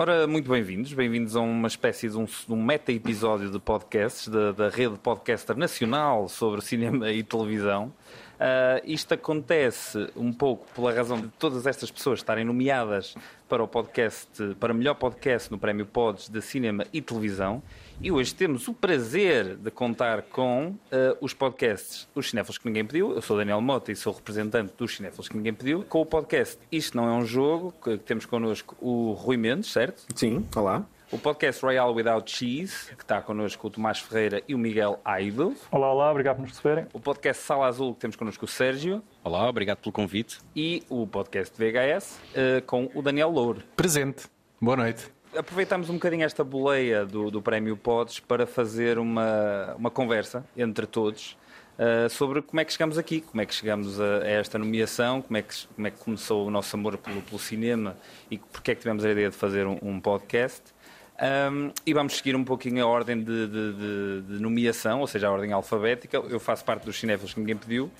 Ora, muito bem-vindos. Bem-vindos a uma espécie de um, um meta-episódio de podcasts da, da rede podcaster nacional sobre cinema e televisão. Uh, isto acontece um pouco pela razão de todas estas pessoas estarem nomeadas para o podcast, para melhor podcast no Prémio Pods de Cinema e Televisão. E hoje temos o prazer de contar com uh, os podcasts Os Cinéfilos que Ninguém Pediu. Eu sou Daniel Mota e sou representante dos Cinéfilos que Ninguém Pediu. Com o podcast Isto Não É Um Jogo, que temos connosco o Rui Mendes, certo? Sim, olá. O podcast Royal Without Cheese, que está connosco o Tomás Ferreira e o Miguel Aido. Olá, olá, obrigado por nos receberem. O podcast Sala Azul, que temos connosco o Sérgio. Olá, obrigado pelo convite. E o podcast VHS, uh, com o Daniel Louro. Presente. Boa noite aproveitamos um bocadinho esta boleia do, do Prémio Pods para fazer uma, uma conversa entre todos uh, sobre como é que chegamos aqui, como é que chegamos a, a, esta nomeação, como é, que, como é que começou o nosso amor pelo, pelo cinema e porque é que tivemos a ideia de fazer um, um podcast. Um, e vamos seguir um pouquinho a ordem de, de, de, de, nomeação, ou seja, a ordem alfabética. Eu faço parte dos cinéfilos que ninguém pediu.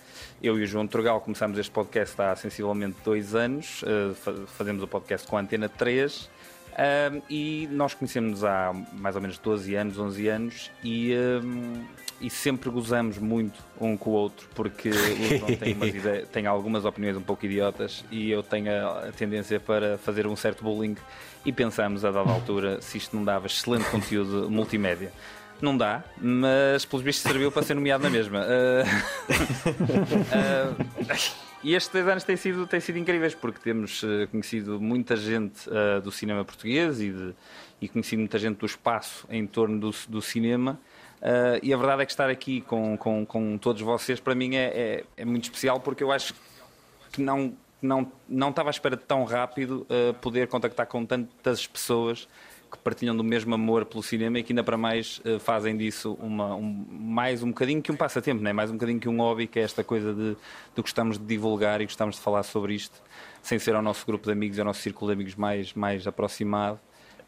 Eu e o João Trugal começamos este podcast há sensivelmente dois anos. Uh, fazemos o podcast com a Antena 3. Um, e nós conhecemos há mais ou menos 12 anos, 11 anos e, um, e sempre gozamos muito um com o outro porque o João tem, tem, algumas opiniões um pouco idiotas e eu tenho a, a tendência para fazer um certo bullying e pensamos a dada altura se isto não dava excelente conteúdo multimédia. Não dá, mas pelos vistos serviu para ser nomeado na mesma. Uh, uh, E estes dois anos têm sido, têm sido incríveis porque temos uh, conhecido muita gente uh, do cinema português e, de, e conhecido muita gente do espaço em torno do, do cinema. Uh, e a verdade é que estar aqui com, com, com todos vocês para mim é, é, é, muito especial porque eu acho que não, não, não estava à espera de tão rápido poder contactar com tantas pessoas que partilham do mesmo amor pelo cinema e que ainda para mais uh, fazem disso uma, um, mais um bocadinho que um passatempo, não é? mais um bocadinho que um hobby, que é esta coisa de, de gostamos de divulgar e gostamos de falar sobre isto, sem ser ao nosso grupo de amigos, ao nosso círculo de amigos mais, mais aproximado.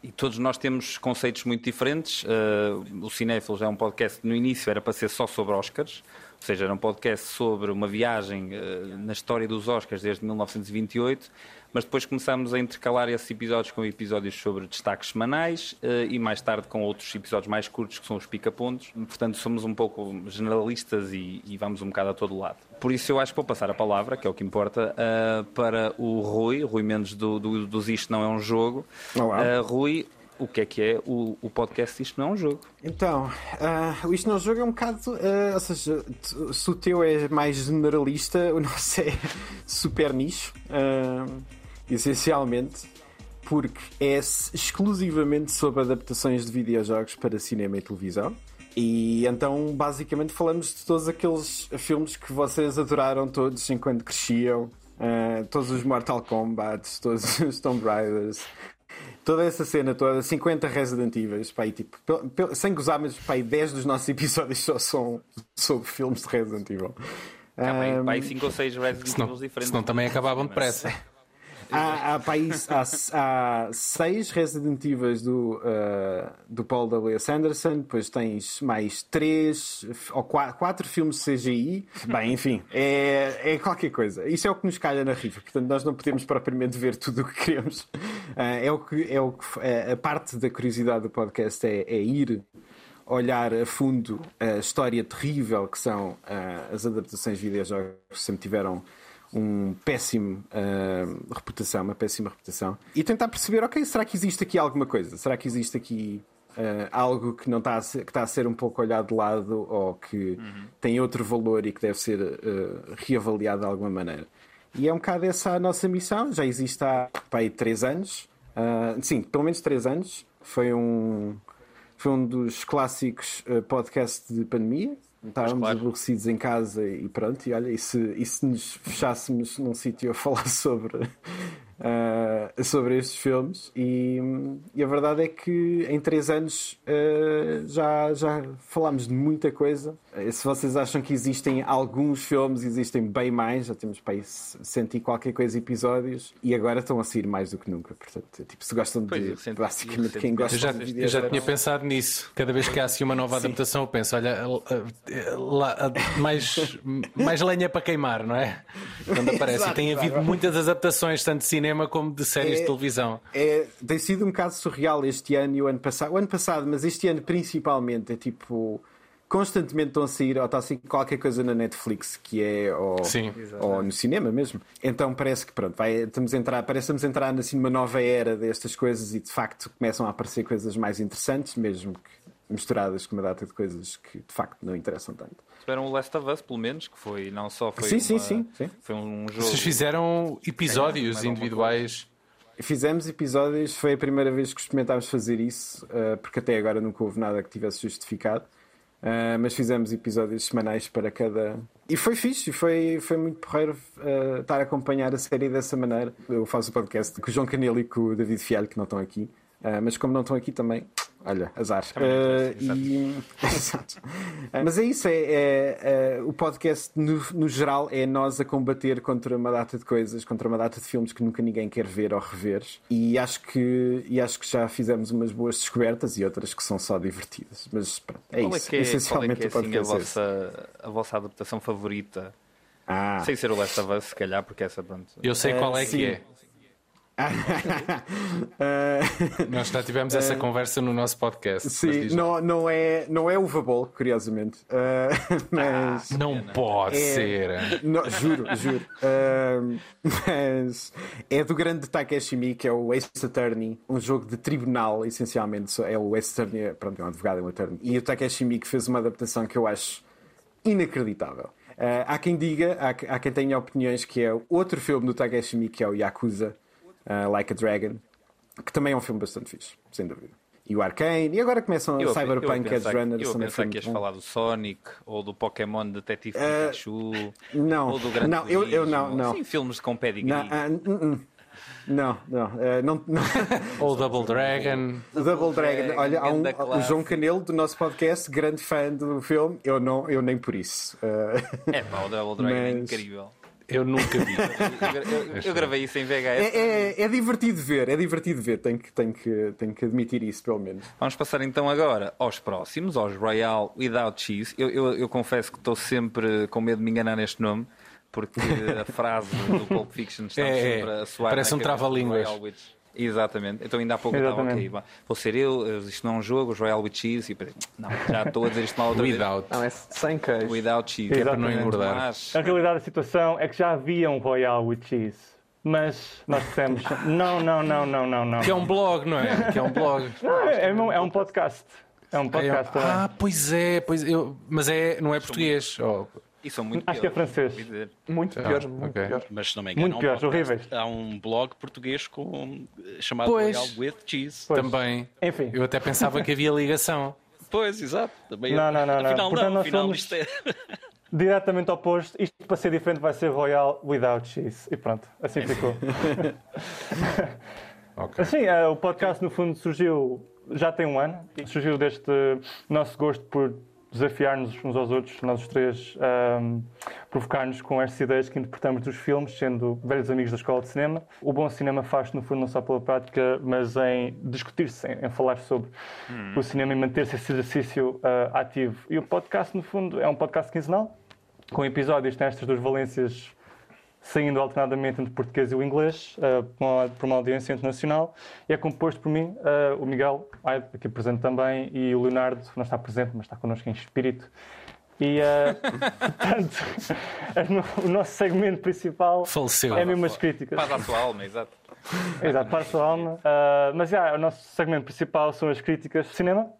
E todos nós temos conceitos muito diferentes. Uh, o Cinéfilos é um podcast no início era para ser só sobre Oscars, ou seja, era um podcast sobre uma viagem uh, na história dos Oscars desde 1928 mas depois começamos a intercalar esses episódios com episódios sobre destaques semanais uh, e mais tarde com outros episódios mais curtos que são os pica-pontos. Portanto, somos um pouco generalistas e, e, vamos um bocado a todo lado. Por isso, eu acho que vou passar a palavra, que é o que importa, uh, para o Rui, Rui Mendes do, do, dos Isto Não É Um Jogo. Olá. Rui, o que é que é o, o podcast Isto Não é um Jogo? Então, uh, o Isto Não é um Jogo é um bocado. Uh, ou seja, se o teu é mais generalista, o nosso é super nicho. Uh, essencialmente porque é exclusivamente sobre adaptações de videojogos para cinema e televisão. E então, basicamente, falamos de todos aqueles filmes que vocês adoraram todos enquanto cresciam. Uh, todos os Mortal Kombat, todos os Tomb Raiders, toda essa cena toda, 50 Resident Evil, pá, e, tipo, sem gozar, mas pá, 10 dos nossos episódios só são sobre filmes de Resident Evil. Há, pá, 5 ou 6 Resident Evil diferentes. Senão também acabavam depressa. Há, há, país, há, há seis Resident Evil do, uh, do Paul W. Sanderson, depois tens mais três ou quatro, quatro filmes CGI. Bem, enfim, é, é qualquer coisa. Isso é o que nos calha na rifa, portanto, nós não podemos propriamente ver tudo o que queremos. Uh, é o que, é o que é, a parte da curiosidade do podcast é, é ir olhar a fundo a história terrível que são uh, as adaptações de videojogos que sempre tiveram um péssimo uh, reputação, uma péssima reputação, e tentar perceber, ok, será que existe aqui alguma coisa? Será que existe aqui uh, algo que não está a ser, que está a ser um pouco olhado de lado ou que uhum. tem outro valor e que deve ser uh, reavaliado de alguma maneira? E é um bocado essa a nossa missão, já existe há pá, aí, três anos, sim, pelo menos três anos, foi um, foi um dos clássicos podcasts de pandemia, Estávamos claro. aborrecidos em casa e pronto, e olha, e se, e se nos fechássemos num sítio a falar sobre uh, sobre estes filmes e, e, a verdade é que em três anos uh, já, já falámos de muita coisa. Uh, se vocês acham que existem alguns filmes, existem bem mais, já temos para aí senti qualquer coisa episódios e agora estão a sair mais do que nunca. Portanto, tipo, se gostam de senti, basicamente quem gosta eu já, de vídeos. Eu já tinha pensado nisso. Cada vez que há assim uma nova Sim. adaptação, eu penso, olha, lá, mais, mais lenha para queimar, não é? Quando aparece. Exato, e tem havido muitas adaptações, tanto de cinema cinema como de séries É- de televisão. É, tem sido um bocado surreal este ano e o ano passado. O ano passado, mas este ano principalmente, é tipo. Constantemente estão a sair, ou está a sair qualquer coisa na Netflix que é. Ou, Sim. ou no cinema mesmo. Então parece que pronto, vai, estamos a entrar, parece que estamos a entrar assim, numa nova era destas coisas e de facto começam a aparecer coisas mais interessantes, mesmo que misturadas com uma data de coisas que de facto não interessam tanto. Tiveram o Last of Us, pelo menos, que foi não só foi Sim, uma- sim, sim, sim. Foi um jogo. Vocês fizeram episódios É, individuais. Fizemos episódios, foi a primeira vez que experimentámos fazer isso, uh, porque até agora nunca houve nada que tivesse justificado. Uh, mas fizemos episódios semanais para cada. E foi fixe, foi, foi muito porreiro uh, estar a acompanhar a série dessa maneira. Eu faço o podcast com o João Canelo e com o David Fialho, que não estão aqui. Uh, mas como não estão aqui também, olha, azar. Uh, e... Exato. Mas é isso, é, é, é- o podcast no, no geral é nós a combater contra uma data de coisas, contra uma data de filmes que nunca ninguém quer ver ou rever. E acho que, e acho que já fizemos umas boas descobertas e outras que são só divertidas. Mas pronto, é Qual é isso. que é, qual é, Essencialmente que é assim, a, podcast é vossa, a vossa adaptação favorita? Ah. Sem ser o Last of Us, se calhar, porque essa, pronto. Eu sei Eh, qual é sim. que é. Uh, Nós já tivemos essa conversa no nosso podcast. sim, não, não, é, não é uva curiosamente. Uh, mas. Não pode É- ser. Não, juro, juro. Ahm, mas é do grande Takeshi Miike, que é o Ace Attorney, um jogo de tribunal, essencialmente. É o Ace Attorney, é- pronto, é um advogado, é um attorney. E o Takeshi Miike fez uma adaptação que eu acho inacreditável. Ah, há quem diga, há, há quem tenha opiniões que é outro filme do Takeshi Miike, que é o Yakuza, ah, Like a Dragon, que também é um filme bastante fixe, sem dúvida. E o Arcane, e agora começam Eu a Cyberpunk Edge Runners Eu a também pensar foi que ias bom. falar do Sonic ou do Pokémon Detetive Eh, Pikachu não, ou do Gran não, eu- eu não, não. Sim, filmes com pedigree. Não, ah, hum, hum. não, não, ah, não, não. Ou Double Dragon. O Double Dragon, olha, há um, o. João Canelo do nosso podcast, grande fã do filme, eu, não, eu nem por isso. Ah, É pá, o Double Dragon é Mas- incrível. Eu nunca vi. Eu, eu- eu gravei isso em VHS. é, é, é divertido ver, é divertido ver, tenho que, tenho, que, tenho que admitir isso, pelo menos. Vamos passar então agora aos próximos, aos Royal Without Cheese. Eu, eu, eu confesso que estou sempre com medo de me enganar neste nome, porque a frase do Pulp Fiction está É, é. sempre a soar. Parece um trava-línguas. Exatamente. Então ainda há pouco eu estava Exatamente. ok, vou ser eu, eh, isto não é um jogo, os Royal with Cheese, e não, já estou a dizer isto mal outra vez. Without. Não, é sem queijo. Without Cheese. Que é para não Exatamente. engordar. Mas- A realidade da situação é que já havia um Royal with Cheese. Mas nós dissemos: não, não, não, não, não, não. Que é um blog, não é? Que é um blog. Não, é, é um, é um podcast. É um É podcast também. Ah, pois é, pois eu, mas é, não é português. Oh, E são muito Acho que é piores, francês. Muito Ah, pior, muito ok. pior. Mas se não me engano, Muito há um piores, podcast- horríveis. Há um blog português com, chamado Pois. Royal with Cheese. Pois. também. Enfim. Eu até pensava que havia ligação. Pois, exato. Também Não, não, não, não. Afinal, Portanto, não. nós Afinal, isto é... Diretamente oposto. Isto para ser diferente vai ser Royal without Cheese. E pronto, assim ficou. Ok. Assim, eh, o podcast no fundo surgiu já tem um ano. Surgiu deste nosso gosto por desafiar-nos uns aos outros, nós os três, ahm, provocar-nos com estas ideias que interpretamos dos filmes, sendo velhos amigos da escola de cinema. O bom cinema faz no fundo não só pela prática, mas em discutir-se, em, em falar sobre o cinema e manter-se esse exercício ah, ativo. E o podcast, no fundo, é um podcast quinzenal, com episódios que têm estas duas valências saindo alternadamente entre o português e o inglês, uh, para uma- audiência internacional, e é composto por mim, uh, o Miguel, aqui presente também, e o Leonardo, não está presente, mas está connosco em espírito. E, uh, portanto, o nosso segmento principal Faleceu. é mesmo as críticas. Faz à sua alma, exato. Exato, para a sua alma. Uh, mas já, o nosso segmento principal são as críticas de cinema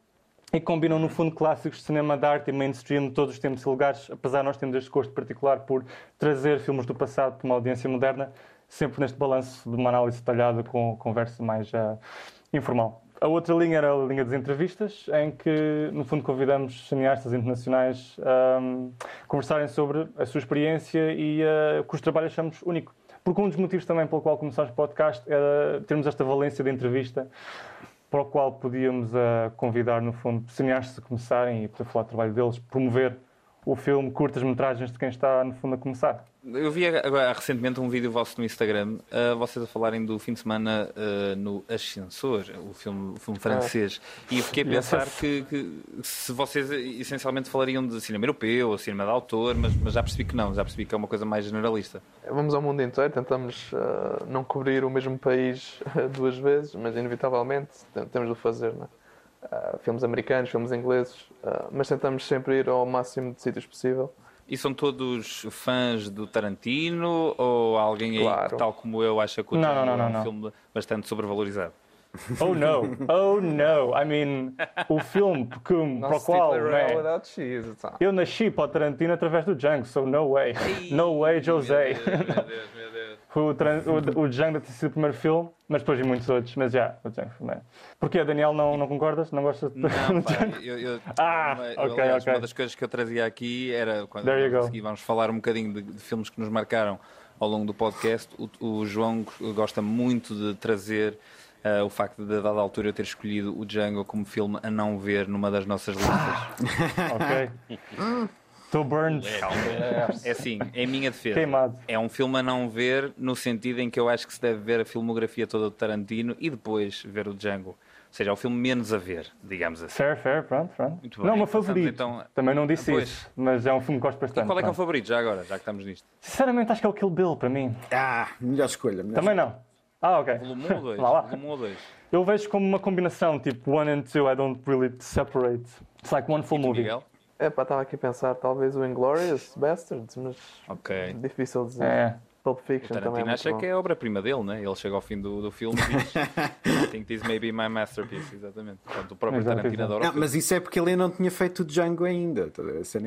e combinam, no fundo, clássicos de cinema de arte e mainstream de todos os tempos e lugares, apesar de nós termos este gosto particular por trazer filmes do passado para uma audiência moderna, sempre neste balanço de uma análise detalhada com conversa mais uh, informal. A outra linha era a linha das entrevistas, em que, no fundo, convidamos cineastas internacionais a um, conversarem sobre a sua experiência e uh, que os trabalhos achamos único. Porque um dos motivos também pelo qual começámos o podcast era termos esta valência de entrevista para o qual podíamos uh, convidar, no fundo, cineastas a começarem e poder falar do trabalho deles, promover o filme, curtas-metragens de quem está, no fundo, a começar. Eu vi agora recentemente um vídeo vosso no Instagram, uh, vocês a falarem do fim de semana uh, no Ascensor, o filme, o filme francês, e eu fiquei a pensar que, que se vocês essencialmente falariam de cinema europeu ou cinema de autor, mas, mas já percebi que não, já percebi que é uma coisa mais generalista. Vamos ao mundo inteiro, tentamos uh, não cobrir o mesmo país duas vezes, mas inevitavelmente temos de o fazer, não é? Filmes americanos, filmes ingleses, mas tentamos sempre ir ao máximo de sítios possível. E são todos fãs do Tarantino ou alguém aí Claro. que, tal como eu, acha que o Não, não, não, é um não. filme bastante sobrevalorizado? Oh no, oh no. I mean, o filme que, para o qual né, cheese. eu nasci para o Tarantino através do Django, so no way. No way, José. O, Tran- o, o Django ter sido o primeiro filme, mas depois vi muitos outros. Mas já, o Django foi. Porquê, Daniel, não, não concordas? Não gostas de Não, pá, Django? eu, eu- Ah, uma, ok, aliás, ok. uma das coisas que eu trazia aqui era quando consegui, vamos falar um bocadinho de, de filmes que nos marcaram ao longo do podcast. O, o João gosta muito de trazer ah, o facto de, a dada altura, eu ter escolhido o Django como filme a não ver numa das nossas listas. Ok. Estou burned. É assim, é a minha defesa. Queimado. É um filme a não ver no sentido em que eu acho que se deve ver a filmografia toda do Tarantino e depois ver o Django. Ou seja, é o filme menos a ver, digamos assim. Fair, fair, pronto, pronto. Muito não, o meu favorito. então- Também não disse Pois. isso, mas é um filme que gosto bastante. E qual é que é o favorito, já agora, já que estamos nisto? Sinceramente, acho que é o Kill Bill para mim. Ah, melhor escolha. Melhor Também não. Ah, ok. Volume 1 ou 2? Vá lá. Volume 1 ou 2? Eu vejo como uma combinação, tipo one and two, I don't really separate. It's like one full E movie. Miguel? É pá, estava aqui a pensar talvez o Inglourious Bastards, mas Ok. difícil de dizer. É. Pulp O Fiction também é acha bom. que é a obra-prima dele, né? Ele chega ao fim do, do filme e diz I think this may be my masterpiece, exatamente. Portanto, o próprio Exato, Tarantino adora o Não, mas isso é porque ele não tinha feito o Django ainda. tá é essa.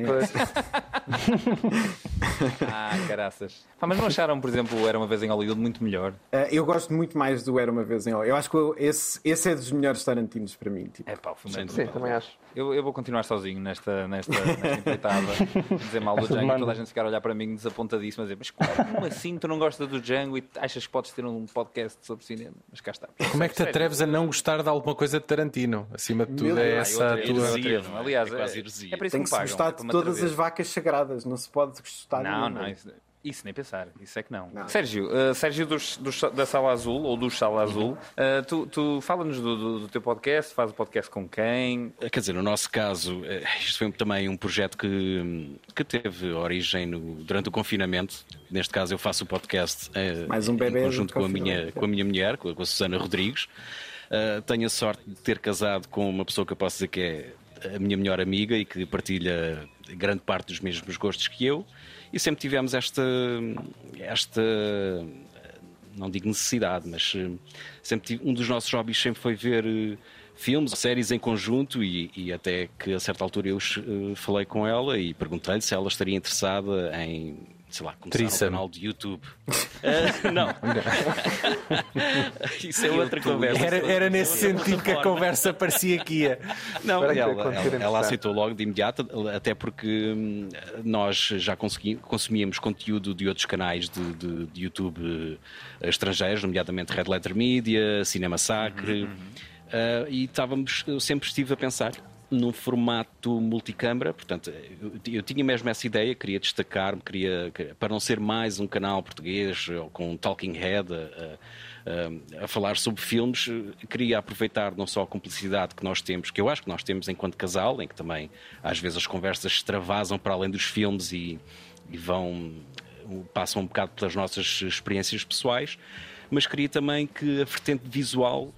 Ah, caraças. Pá, mas não acharam, por exemplo, o Era Uma Vez em Hollywood muito melhor? Ah, eu gosto muito mais do Era uma Vez em Hollywood. Eu acho que eu- esse, esse é dos melhores Tarantinos para mim. Tipo. É pá, o filme é Sim, Sim, brutal. também acho. Eu, eu vou continuar sozinho nesta, nesta, nesta empreitada, dizer mal do Django e toda a gente ficar a olhar para mim desapontadíssimo a dizer mas como assim tu não gostas do Django e achas que podes ter um podcast sobre cinema? Mas cá está. Como é que te Sério. atreves a não gostar de alguma coisa de Tarantino? Acima de tudo, Meu é Deus. Essa a tua. é? Aliás, É é, é para isso Tem que que se pagam. gostar é de todas as vacas sagradas. Não se pode gostar de Não, não, isso, nem pensar, isso é que não. Não. Sérgio, uh, Sérgio dos, dos- da Sala Azul, ou do Sala Azul, uh, tu, tu fala-nos do, do- do teu podcast, faz o podcast com quem? Quer dizer, no nosso caso, eh, isto foi também um projeto que, que teve origem no- durante o confinamento. Neste caso, eu faço o podcast eh, Mais um em bebê conjunto do com a, minha, com a minha mulher, com a, com a Susana Rodrigues. Eh, tenho a sorte de ter casado com uma pessoa que eu posso dizer que é a minha melhor amiga e que partilha grande parte dos mesmos gostos que eu. E sempre tivemos esta, esta não digo necessidade, mas eh, sempre tive, um dos nossos hobbies sempre foi ver eh, filmes, séries em conjunto e, e até que a certa altura eu eh, falei com ela e perguntei-lhe se ela estaria interessada em, sei lá, começar Threesome. um canal de YouTube. Eh, não. Isso é outra conversa. Era, era nesse sentido que a conversa parecia que ia. Não, ela, ela- ela aceitou logo de imediato, até porque hum, nós já consumíamos conteúdo de outros canais de, de- de YouTube eh, estrangeiros, nomeadamente Red Letter Media, Cinema Sacre, eh, e estávamos, eu sempre estive a pensar num formato multicâmara, portanto, eu, eu tinha mesmo essa ideia, queria destacar-me, queria, para não ser mais um canal português ou com um talking head a- a- a, falar sobre filmes, queria aproveitar não só a cumplicidade que nós temos, que eu acho que nós temos enquanto casal, em que também às vezes as conversas extravasam para além dos filmes e, e vão passam um bocado pelas nossas experiências pessoais, mas queria também que a vertente visual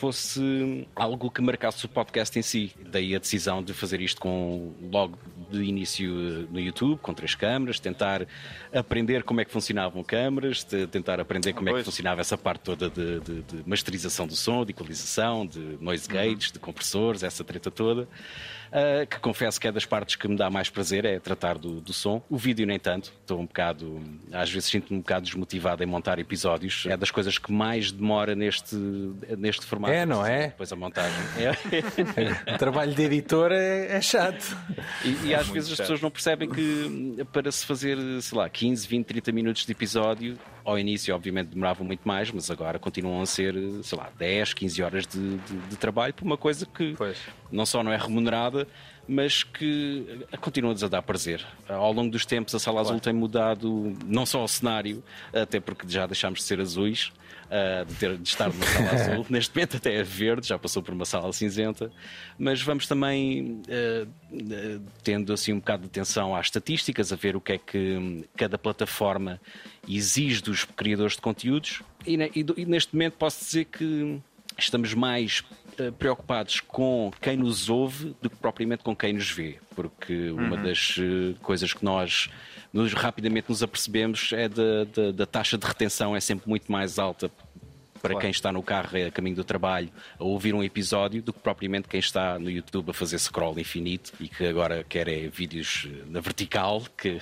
fosse algo que marcasse o podcast em si. Daí a decisão de fazer isto com logo de início eh, no YouTube, com três câmaras, tentar aprender como é que funcionavam câmaras, tentar aprender como é que Pois. funcionava essa parte toda de, de- de masterização do som, de equalização, de noise gates, de compressores, essa treta toda. Ah, que confesso que é das partes que me dá mais prazer, é tratar do, do som. O vídeo, nem tanto, estou um bocado, às vezes sinto-me um bocado desmotivado em montar episódios. É das coisas que mais demora neste, neste formato. É, não é? Depois a montagem. É. O trabalho de editor é, é chato. E, e às muito vezes as chato. pessoas não percebem que para se fazer, sei lá, 15, 20, 30 minutos de episódio ao início, obviamente, demoravam muito mais, mas agora continuam a ser, sei lá, 10, 15 horas de, de, de trabalho por uma coisa que Pois. não só não é remunerada, mas que continua-nos a dar prazer. Ao longo dos tempos, a Sala Azul tem mudado não só o cenário, até porque já deixámos de ser azuis, ah, de, ter, de estar numa sala azul. Neste momento até é verde, já passou por uma sala cinzenta, mas vamos também ah, ah, tendo assim um bocado de atenção às estatísticas, a ver o que é que hum, cada plataforma exige dos criadores de conteúdos. E, e do- e neste momento posso dizer que estamos mais preocupados com quem nos ouve do que propriamente com quem nos vê, porque uma das eh, coisas que nós nos- rapidamente nos apercebemos é da, da- da taxa de retenção é sempre muito mais alta para quem está no carro a caminho do trabalho a ouvir um episódio do que propriamente quem está no YouTube a fazer scroll infinito e que agora quer é vídeos eh, na vertical, que,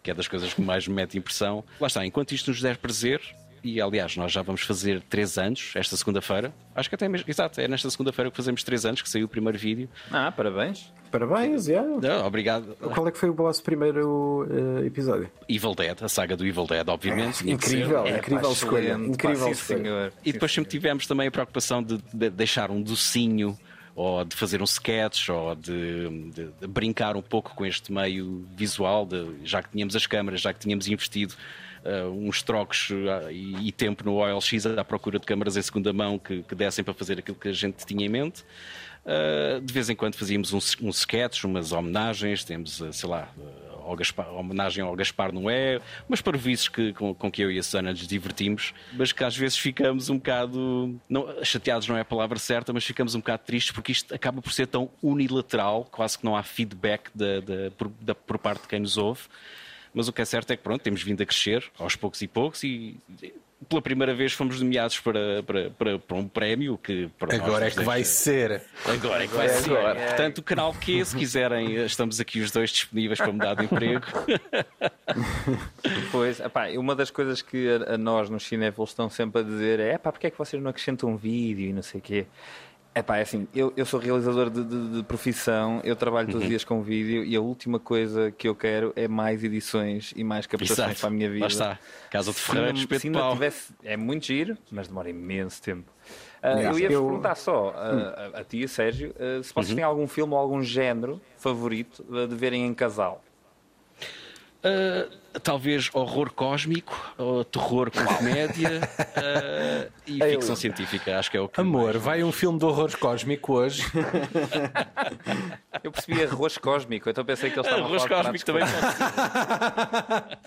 que é das coisas que mais me mete impressão. Lá está, enquanto isto nos der prazer, e aliás, nós já vamos fazer 3 anos esta segunda-feira. Acho que até mesmo, exato, é nesta segunda-feira que fazemos 3 anos que saiu o primeiro vídeo. Ah, parabéns. Parabéns, yeah. Ah, obrigado. Qual é que foi o vosso primeiro eh, episódio? Evil Dead, a saga do Evil Dead, obviamente. ser. Incrível, É, incrível pá, escolha. Incrível pá, sim, senhor. E depois Sim, sempre tivemos também a preocupação de, de deixar um docinho ou de fazer um sketch ou de, de- de brincar um pouco com este meio visual, de- já que tínhamos as câmaras, já que tínhamos investido uns trocos ah, e, tempo no OLX à procura de câmaras em segunda mão que, que dessem para fazer aquilo que a gente tinha em mente. Ah, de vez em quando fazíamos um, um sketch, umas homenagens, temos, sei lá, ao Gaspar, homenagem ao Gaspar Noé, umas parvoíces que, com, com que eu e a Susana nos divertimos, mas que às vezes ficamos um bocado, não, chateados não é a palavra certa, mas ficamos um bocado tristes porque isto acaba por ser tão unilateral, quase que não há feedback por, da- por parte de quem nos ouve. Mas o que é certo é que pronto, temos vindo a crescer aos poucos e poucos e pela primeira vez fomos nomeados para, para, para, para um prémio que para nós Agora é que vai ser. Agora é que vai ser. Portanto, o canal Q, se quiserem, estamos aqui os dois disponíveis para mudar de emprego. Pois, epá, uma das coisas que a, a nós nos cinéfilos estão sempre a dizer é pá, porque é que vocês não acrescentam um vídeo e não sei o quê. Epá, é assim, eu, eu sou realizador de, de- de profissão, eu trabalho todos os dias com vídeo e a última coisa que eu quero é mais edições e mais captações Exato. para a minha vida. Lá está. Casa de Se Ferreira, espeto se de não tivesse, é muito giro, mas demora imenso tempo. Yeah. eu ia-vos Eu- perguntar só, ah, a, a ti, Sérgio, ah, se vocês têm algum filme ou algum género favorito de verem em casal. Uh, talvez horror cósmico, ou terror com comédia uh, e ficção científica. Acho que é o que. Amor, mais- vai um filme de horror cósmico hoje. Eu percebi arroz cósmico, então pensei que eles estavam Arroz a falar de cósmico também.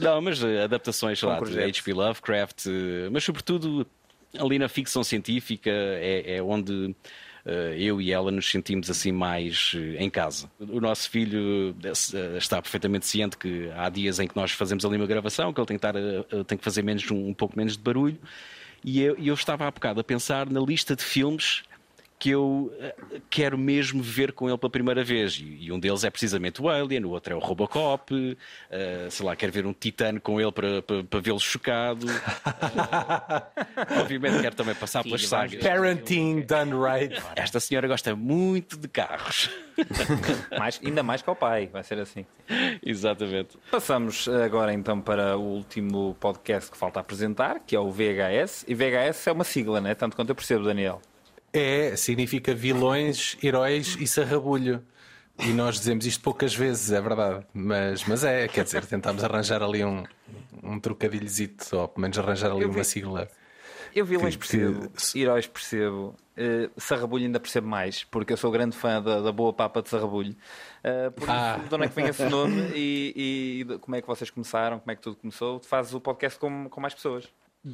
Não, mas uh, adaptações sei lá, Com de. H.P. Lovecraft, uh, mas sobretudo ali na ficção científica é, é onde eu e ela nos sentimos assim mais uh, em casa. O nosso filho uh, está perfeitamente ciente que há dias em que nós fazemos ali uma gravação, que ele tem que, estar, tem que fazer menos, um, pouco menos de barulho, e eu, eu estava há bocado a pensar na lista de filmes que eu eh, quero mesmo ver com ele pela primeira vez. E, e um deles é precisamente o Alien, o outro é o Robocop, eh, sei lá, quero ver um Titano com ele para, para, para vê-lo chocado. Eh, obviamente quero também passar pelas Sim, vamos sagas. Parenting done right. Esta senhora gosta muito de carros. mais, ainda mais que ao pai, vai ser assim. Exatamente. Passamos agora então para o último podcast que falta apresentar, que é o VHS. E VHS é uma sigla, né? Tanto quanto eu percebo, Daniel. É, significa vilões, heróis e sarrabulho. E nós dizemos isto poucas vezes, é verdade. Mas, mas é, quer dizer, tentámos arranjar ali um, um trocadilhozito, ou pelo menos arranjar ali vi- uma sigla. Eu vilões Que- percebo, que- heróis percebo, uh, Sarrabulho ainda percebo mais, porque eu sou grande fã da, da boa papa de Sarrabulho. Uh, por Ah. isso, de onde é que vem esse nome e, e como é que vocês começaram, como é que tudo começou? Fazes o podcast com, com mais pessoas.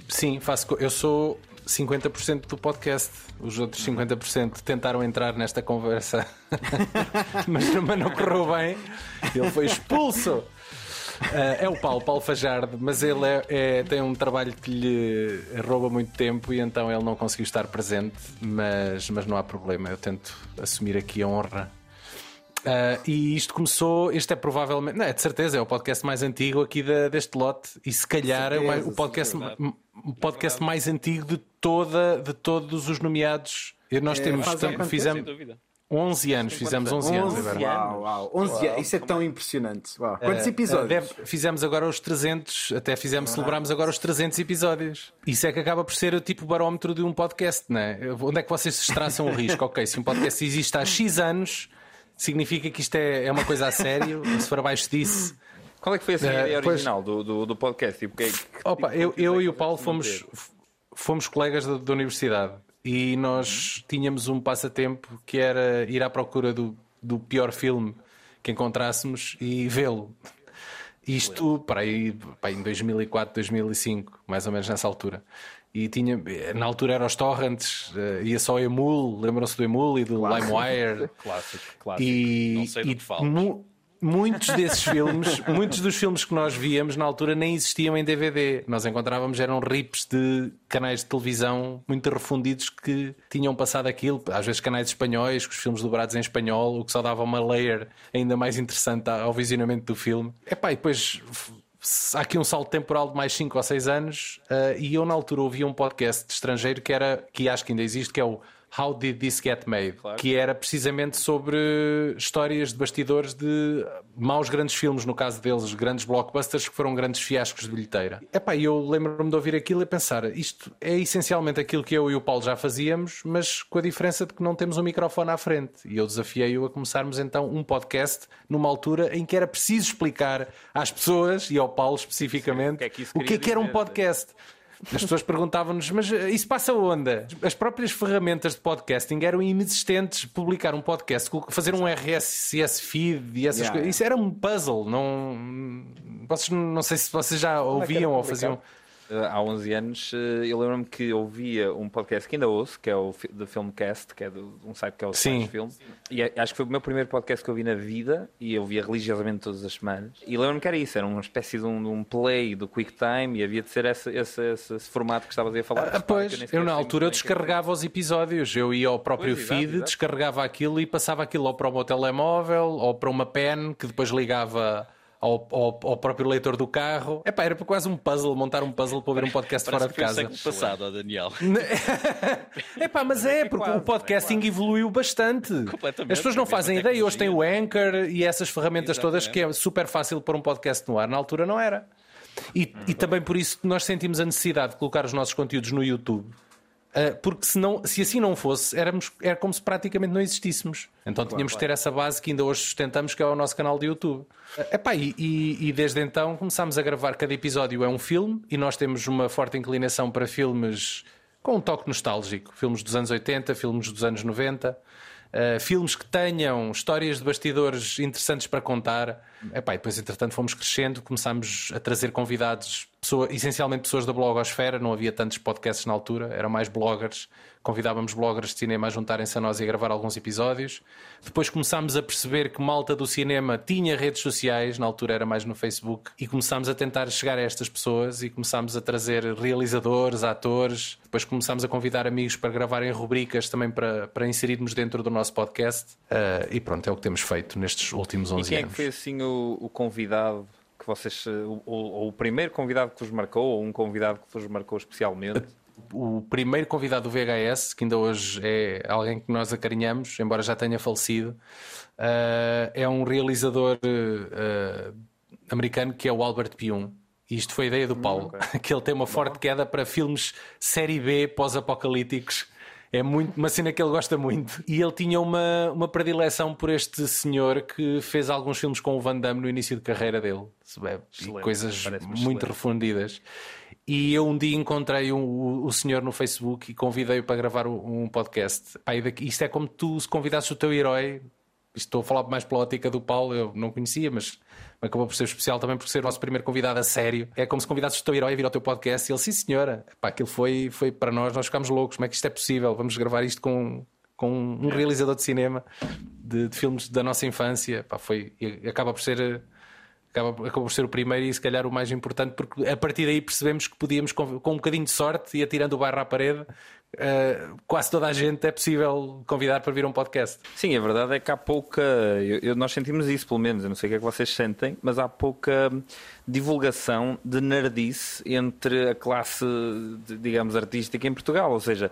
Sim, faço. Eu sou 50% do podcast. Os outros 50% tentaram entrar nesta conversa, mas, mas não correu bem. Ele foi expulso. Ah, é o Paulo, Paulo Fajardo, mas ele é- é- tem um trabalho que lhe rouba muito tempo e então ele não conseguiu estar presente. Mas, mas não há problema, eu tento assumir aqui a honra. Ah, e isto começou, este é provavelmente, não é de certeza, é o podcast mais antigo aqui da- deste lote e se calhar é o, mais- o podcast, o podcast mais antigo de, toda, de todos os nomeados. E nós temos, faz há tam- fizemos, Sem dúvida. 11 anos, fizemos 11 anos 11 agora. Uau, uau. 11 anos. Isso é tão impressionante. Uau. Quantos episódios? deve- fizemos agora os 300, até fizemos, celebramos agora os 300 episódios. Isso é que acaba por ser o tipo barómetro de um podcast, não é? Onde é que vocês se traçam o risco? Ok, se um podcast existe há X anos, significa que isto é, é uma coisa a sério, se for abaixo disso. Qual é que foi assim, a Eh, ideia original do, do, do podcast? Tipo, que, que Opa, tipo eu, é eu que e o Paulo fomos, fomos colegas da, da universidade e nós tínhamos um passatempo que era ir à procura do, do pior filme que encontrássemos e vê-lo. Isto para aí, para aí em 2004, 2005, mais ou menos nessa altura. E tinha, na altura eram os torrents, eh, ia só Emul, lembram-se do Emul e do LimeWire. Clássico, clássico. E, Não sei do que falas. mu- muitos desses filmes, muitos dos filmes que nós víamos na altura nem existiam em DVD. Nós encontrávamos eram rips de canais de televisão muito refundidos que tinham passado aquilo, às vezes canais espanhóis, com os filmes dobrados em espanhol, o que só dava uma layer ainda mais interessante ao visionamento do filme. Epá, e depois há aqui um salto temporal de mais 5 ou 6 anos eh, e eu na altura ouvia um podcast de estrangeiro que era, que acho que ainda existe, que é o How Did This Get Made? Que era precisamente sobre histórias de bastidores de maus grandes filmes, no caso deles, grandes blockbusters que foram grandes fiascos de bilheteira. Epá, e eu lembro-me de ouvir aquilo e pensar, isto é essencialmente aquilo que eu e o Paulo já fazíamos, mas com a diferença de que não temos um microfone à frente. E eu desafiei-o a começarmos então um podcast numa altura em que era preciso explicar às pessoas e ao Paulo especificamente o que é que o que é que era um podcast. As pessoas perguntavam-nos, mas eh, isso passa onde? As próprias ferramentas de podcasting eram inexistentes. Publicar um podcast, fazer um RSS feed e essas Yeah. coisas, isso era um puzzle. Não, vocês, não sei se vocês já ouviam ou faziam. Eh, há 11 anos, eh, eu lembro-me que ouvia um podcast que ainda ouço, que é o The Filmcast, que é de um site que é o Sim. Site Film. E acho que foi o meu primeiro podcast que eu vi na vida e eu via religiosamente todas as semanas. E lembro-me que era isso, era uma espécie de um, de um play do QuickTime e havia de ser esse, esse, esse, esse formato que estavas a falar. Ah, pois, eu sequer na altura que é descarregava os episódios. Eu ia ao próprio Pois, feed, exato. descarregava aquilo e passava aquilo ou para o meu telemóvel ou para uma pen que depois ligava. Ao, ao- ao próprio leitor do carro. Epá, era quase um puzzle, montar um puzzle para ouvir um podcast Parece fora de foi casa. século passado, ó Daniel. É pá, mas é, porque o podcasting evoluiu bastante. Completamente, As pessoas não a mesma fazem ideia. Hoje tem o. Anchor e essas ferramentas todas que é super fácil pôr um podcast no ar. Na altura não era. E, e também por isso que nós sentimos a necessidade de colocar os nossos conteúdos no YouTube. Uh, porque se, não, se assim não fosse, éramos, era como se praticamente não existíssemos. Então tínhamos que ter essa base que ainda hoje sustentamos, que é o nosso canal de YouTube. Uh, epá, e, e, e desde então começámos a gravar. Cada episódio é um filme e nós temos uma forte inclinação para filmes com um toque nostálgico. Filmes dos anos 80, filmes dos anos 90. Uh, filmes que tenham histórias de bastidores interessantes para contar. Epá, e depois, entretanto, fomos crescendo, começámos a trazer convidados, pessoa, essencialmente pessoas da blogosfera, não havia tantos podcasts na altura, eram mais bloggers. Convidávamos bloggers de cinema a juntarem-se a nós e a gravar alguns episódios. Depois começámos a perceber que malta do cinema tinha redes sociais, na altura era mais no Facebook, e começámos a tentar chegar a estas pessoas e começámos a trazer realizadores, atores. Depois começámos a convidar amigos para gravarem rubricas também para, para inserirmos dentro do nosso podcast. Ah, e pronto, é o que temos feito nestes últimos 11 E quem é anos. que foi assim o, o convidado vocês. eh, O, ou- ou o primeiro convidado que vos marcou, ou um convidado que vos marcou especialmente? o primeiro convidado do VHS, que ainda hoje é alguém que nós acarinhamos, embora já tenha falecido, eh, é um realizador eh, americano que é o Albert. E isto foi a ideia do Paulo, que ele tem uma forte queda para filmes série B pós-apocalípticos. É muito, uma cena que ele gosta muito. E ele tinha uma, uma predileção por este senhor que fez alguns filmes com o Van Damme no início de carreira dele. Se bebe, Excelente, coisas muito excelente. refundidas. E eu um dia encontrei um- o, o senhor no Facebook e convidei-o para gravar um, um podcast. Pá, daqui- isto é como tu se convidasses o teu herói. Estou a falar mais pela ótica do Paulo, eu não conhecia, mas acabou por ser especial também por ser o nosso primeiro convidado a sério. É como se convidasses o teu herói a vir ao teu podcast e ele, sim senhora, Pá, aquilo foi, foi para nós, nós ficámos loucos. Como é que isto é possível? Vamos gravar isto com, com um realizador de cinema de, de filmes da nossa infância. Pá, foi, acaba por ser acaba, acabou por ser o primeiro e se calhar o mais importante, porque a partir daí percebemos que podíamos, com, com um bocadinho de sorte e atirando o bairro à parede, uh, quase toda a gente é possível convidar para vir a um podcast. Sim, a verdade é que há pouca. Eu, eu, nós sentimos isso, pelo menos. Eu não sei o que é que vocês sentem, mas há pouca divulgação de nerdice entre a classe, digamos, artística em Portugal. Ou seja,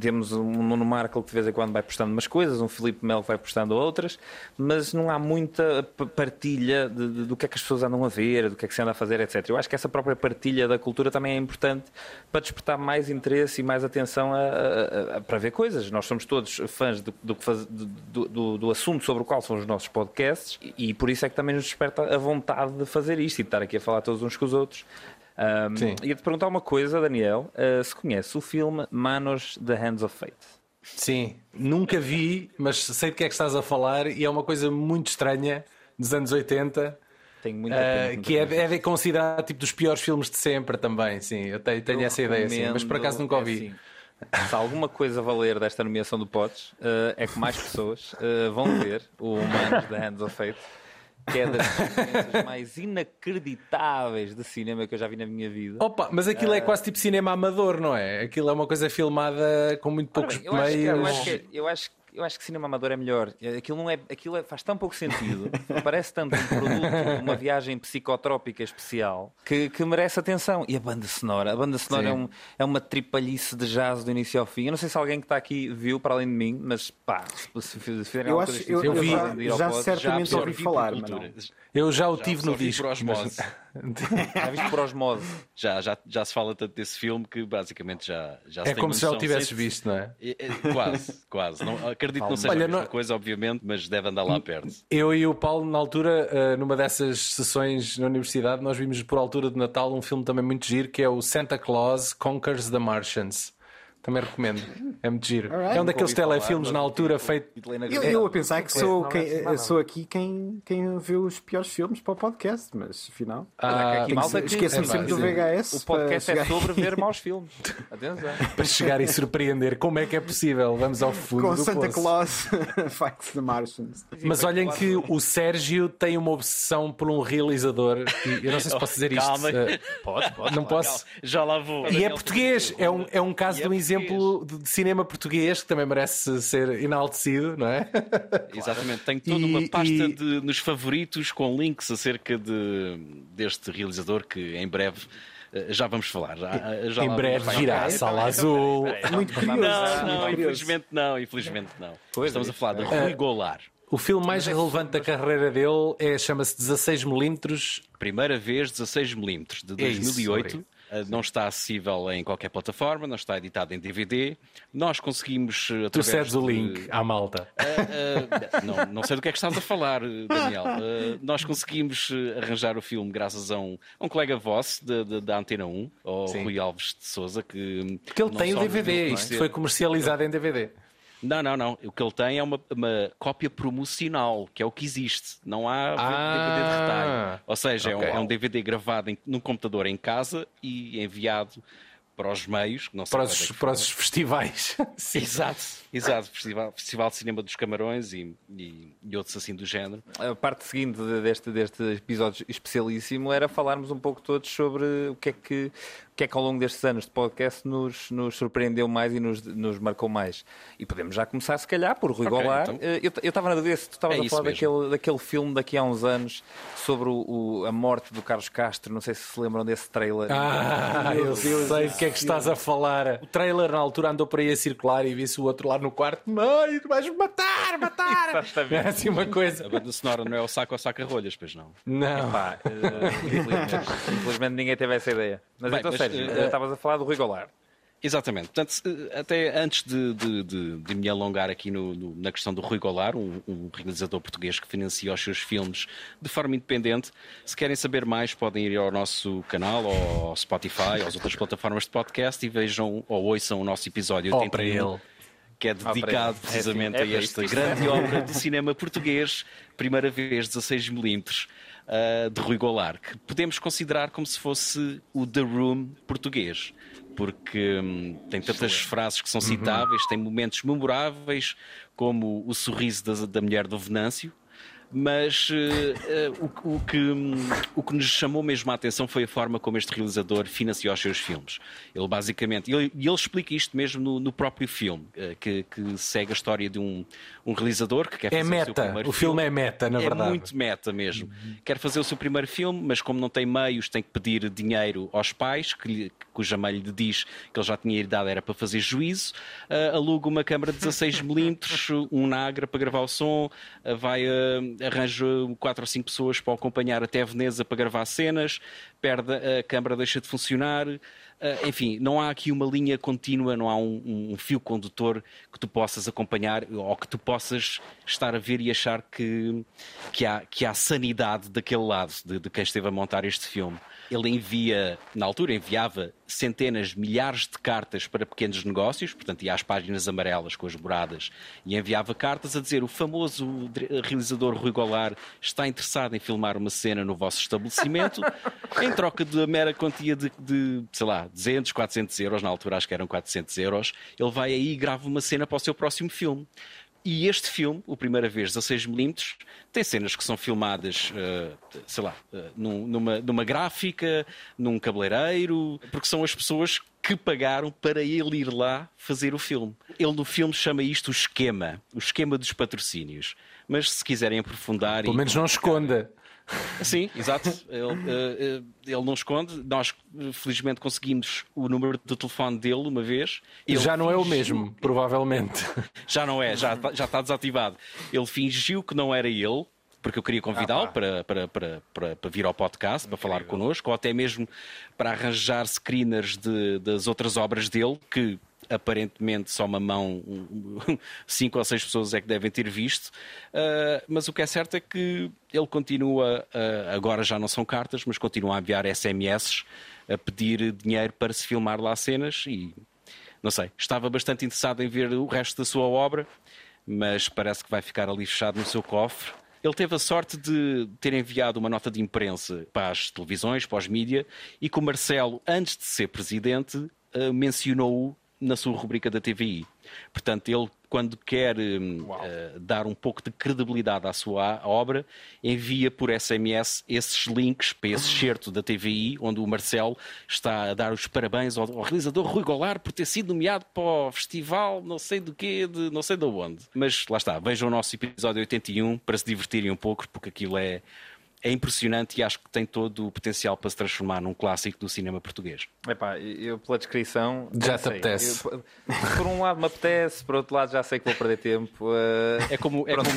temos um Nuno Marco que de vez em quando vai postando umas coisas, um Filipe Melo vai postando outras, mas não há muita partilha de, de, do que é que as pessoas andam a ver, do que é que se anda a fazer, etc. Eu acho que essa própria partilha da cultura também é importante para despertar mais interesse e mais atenção a, a, a, para ver coisas. Nós somos todos fãs do, do, do, do, assunto sobre o qual são os nossos podcasts e, e por isso é que também nos desperta a vontade de fazer isto e de estar aqui a falar todos uns com os outros. Um, Ia-te perguntar uma coisa, Daniel. Uh, se conhece o filme Manos The Hands of Fate? Sim, nunca vi, mas sei de que é que estás a falar e é uma coisa muito estranha dos anos 80. Tenho muita pena, uh, que é, é considerado tipo dos piores filmes de sempre também, sim. Eu tenho, tenho eu essa ideia, sim, mas por acaso nunca ouvi. É assim, se alguma coisa valer desta nomeação do Potes, uh, é que mais pessoas uh, vão ver o Manos The Hands of Fate que é das experiências mais inacreditáveis de cinema que eu já vi na minha vida. Opa, mas aquilo é quase tipo cinema amador, não é? Aquilo é uma coisa filmada com muito poucos bem, eu meios. Acho que, eu, acho que, eu acho que eu acho que cinema amador é melhor. Aquilo, não é, aquilo é, faz tão pouco sentido, parece tanto um produto, uma viagem psicotrópica especial, que, que merece atenção. E a banda sonora? A banda sonora é, um, é, uma tripalhice de jazz do início ao fim. Eu não sei se alguém que está aqui viu para além de mim, mas pá, se, fizerem eu acho, eu, eu, vi, já, já certamente ouvi falar. Eu já o já tive no disco. já viste por osmose. Já, já, já se fala tanto desse filme que basicamente já, já se É como se já o tivesses visto, não é? é, é quase, quase. Não, acredito que não seja Olha, a mesma não... coisa, obviamente, mas deve andar lá perto. Eu e o Paulo, na altura, eh, numa dessas sessões na universidade, nós vimos por altura de Natal um filme também muito giro que é o Santa Claus Conquers the Martians. Também recomendo. É muito giro. Right. É um daqueles telefilmes na altura feito. Eu, eu a pensar que sou, quem, sou aqui quem, quem vê os piores filmes para o podcast, mas afinal. Ah, Esqueço-me sempre do VHS. O podcast é sobre ver maus filmes. Atenção. para chegar e surpreender. Como é que é possível? Vamos ao fundo. Com do Santa poço. Claus Fights the Martians. Mas olhem que o Sérgio tem uma obsessão por um realizador. E eu não sei se posso dizer isto. Calma. Pode, pode. Não posso. Já lá vou. E é português. É um, é um caso de um exemplo de cinema português que também merece ser enaltecido, não é? Exatamente, tenho toda uma pasta e... de, nos favoritos com links acerca de, deste realizador que em breve eh, já vamos falar. Já, eh, já em breve virá a sala azul. Muito curioso. Não, não, infelizmente não, infelizmente não. Pois Estamos é, a falar de Rui Goulart. O filme mais relevante da carreira dele é chama-se 16mm. Primeira vez 16mm de 2008. É isso, não está acessível em qualquer plataforma, não está editado em DVD. Nós conseguimos. Eh, tu cedes de... o link à malta. Uh, uh, não, não, sei do que é que estás a falar, Daniel. Uh, nós conseguimos arranjar o filme graças a um, a um colega vosso da Antena 1, o Rui Alves de Souza, que. Porque ele tem o DVD, isto foi comercializado em DVD. Não, não, não. O que ele tem é uma, uma cópia promocional, que é o que existe. Não há ah, DVD de retalho. Ou seja, okay. é, um, é, um, DVD gravado em, num computador em casa e enviado para os meios, não sei para, os, é para os festivais. exato, exato. Festival, Festival de Cinema dos Camarões e, e, e, outros assim do género. A parte seguinte deste, deste episódio especialíssimo era falarmos um pouco todos sobre o que é que, que é que ao longo destes anos de podcast nos, nos surpreendeu mais e nos, nos marcou mais? E podemos já começar, se calhar, por Rui okay, Goulart. Então... Eh, eu estava na dúvida se tu estavas é a falar daquele, daquele filme daqui a uns anos sobre o, o, a morte do Carlos Castro. Não sei se se lembram desse trailer. Ah, eu Deus sei do que é que estás a falar. O trailer na altura andou por aí a circular e vi-se o outro lá no quarto. Mãe, tu vais matar, matar! é assim uma coisa. A banda sonora não é o saco ou saca-rolhas, pois não? Não. Epá, uh, infelizmente, infelizmente, ninguém teve essa ideia. Mas Bem, então, mas, estavas a falar do Rui Goulart. Exatamente. Portanto, até antes de, de, de, de me alongar aqui no, no, na questão do Rui Goulart, um, um, realizador português que financia os seus filmes de forma independente, se querem saber mais, podem ir ao nosso canal, ao Spotify, às outras plataformas de podcast e vejam ou ouçam o nosso episódio oh, para ele. que é dedicado oh, precisamente é, é, a esta grande obra de cinema português, primeira vez 16mm. Uh, de Rui Goulart, que podemos considerar como se fosse o The Room português porque hum, tem tantas Excelente. frases que são citáveis, uhum. tem momentos memoráveis, como o sorriso da, da mulher do Venâncio, Mas uh, uh, o, o, que, o que nos chamou mesmo a atenção foi a forma como este realizador financiou os seus filmes. Ele basicamente, e ele, ele, explica isto mesmo no, no próprio filme, uh, que, que, segue a história de um, um realizador que quer é fazer meta. o seu primeiro o filme. é meta, na é verdade. É muito meta mesmo. Uhum. Quer fazer o seu primeiro filme, mas como não tem meios, tem que pedir dinheiro aos pais, que lhe, cuja mãe lhe diz que ele já tinha idade era para fazer juízo, aluga uma câmara de 16mm, um Nagra para gravar o som, vai arranja quatro ou cinco pessoas para acompanhar até Veneza para gravar cenas, perde a câmara, deixa de funcionar. Uh, enfim, não há aqui uma linha contínua, não há um, um, fio condutor que tu possas acompanhar ou que tu possas estar a ver e achar que, que, há, que há sanidade daquele lado de, de quem esteve a montar este filme. Ele envia, na altura, enviava centenas, milhares de cartas para pequenos negócios, portanto, ia às páginas amarelas com as moradas e enviava cartas a dizer: o famoso realizador Rui Goulart está interessado em filmar uma cena no vosso estabelecimento, em troca da mera quantia de, de, sei lá, 200, 400 euros, na altura acho que eram 400 euros, ele vai aí e grava uma cena para o seu próximo filme. E este filme, o primeira vez 16mm, tem cenas que são filmadas, uh, sei lá, uh, num, numa, numa gráfica, num cabeleireiro, porque são as pessoas que pagaram para ele ir lá fazer o filme. Ele no filme chama isto o esquema, o esquema dos patrocínios. Mas se quiserem aprofundar. Pelo menos não esconda. Sim, exato. Ele, uh, ele não esconde. Nós, felizmente, conseguimos o número de telefone dele uma vez. Ele já não é o mesmo, provavelmente. Já não é, já, já está desativado. Ele fingiu que não era ele, porque eu queria convidá-lo ah, para, para, para, para, vir ao podcast, para falar connosco, ou até mesmo para arranjar screeners de, das outras obras dele, que aparentemente só uma mão, cinco ou seis pessoas é que devem ter visto, uh, mas o que é certo é que ele continua, uh, agora já não são cartas, mas continua a enviar SMS a pedir dinheiro para se filmar lá cenas e não sei, estava bastante interessado em ver o resto da sua obra, mas parece que vai ficar ali fechado no seu cofre. Ele teve a sorte de ter enviado uma nota de imprensa para as televisões, para os mídias, e que o Marcelo, antes de ser presidente, ah, mencionou-o na sua rubrica da TVI. Portanto, ele, quando quer uh, dar um pouco de credibilidade à sua obra, envia por SMS esses links para esse certo da TVI, onde o Marcelo está a dar os parabéns ao, ao, realizador Rui Goulart por ter sido nomeado para o festival, não sei do quê, de não sei de onde. Mas lá está, vejam o nosso episódio 81 para se divertirem um pouco, porque aquilo é é impressionante e acho que tem todo o potencial para se transformar num clássico do cinema português. Epá, eu pela descrição já te apetece. Eu, por um lado me apetece, por outro lado já sei que vou perder tempo. Uh... É como, é como,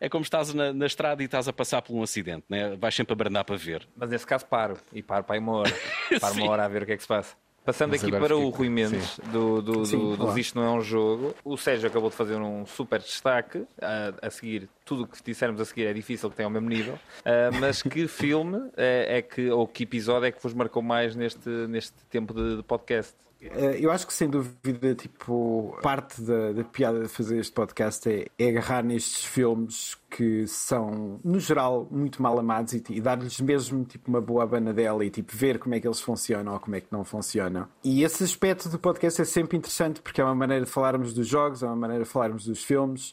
é como estás na, na, estrada e estás a passar por um acidente, né? vais sempre a brandar para ver. Mas nesse caso paro e paro para aí uma hora. Paro uma hora a ver o que é que se passa. Passando Mas aqui para o Rui Mendes, sim. do, do, sim, do, claro. do Isto Não É Um Jogo, o Sérgio acabou de fazer um super destaque. A, a seguir, tudo o que dissermos a seguir é difícil que tenha ao mesmo nível. Uh, mas que filme é, é, que, ou que episódio é que vos marcou mais neste, neste tempo de, de podcast? Eh, eu acho que sem dúvida, tipo, parte da, da piada de fazer este podcast é, é, agarrar nestes filmes que são, no geral, muito mal amados e, e dar-lhes mesmo tipo uma boa banadela e tipo ver como é que eles funcionam ou como é que não funcionam. E esse aspecto do podcast é sempre interessante porque é uma maneira de falarmos dos jogos, é uma maneira de falarmos dos filmes.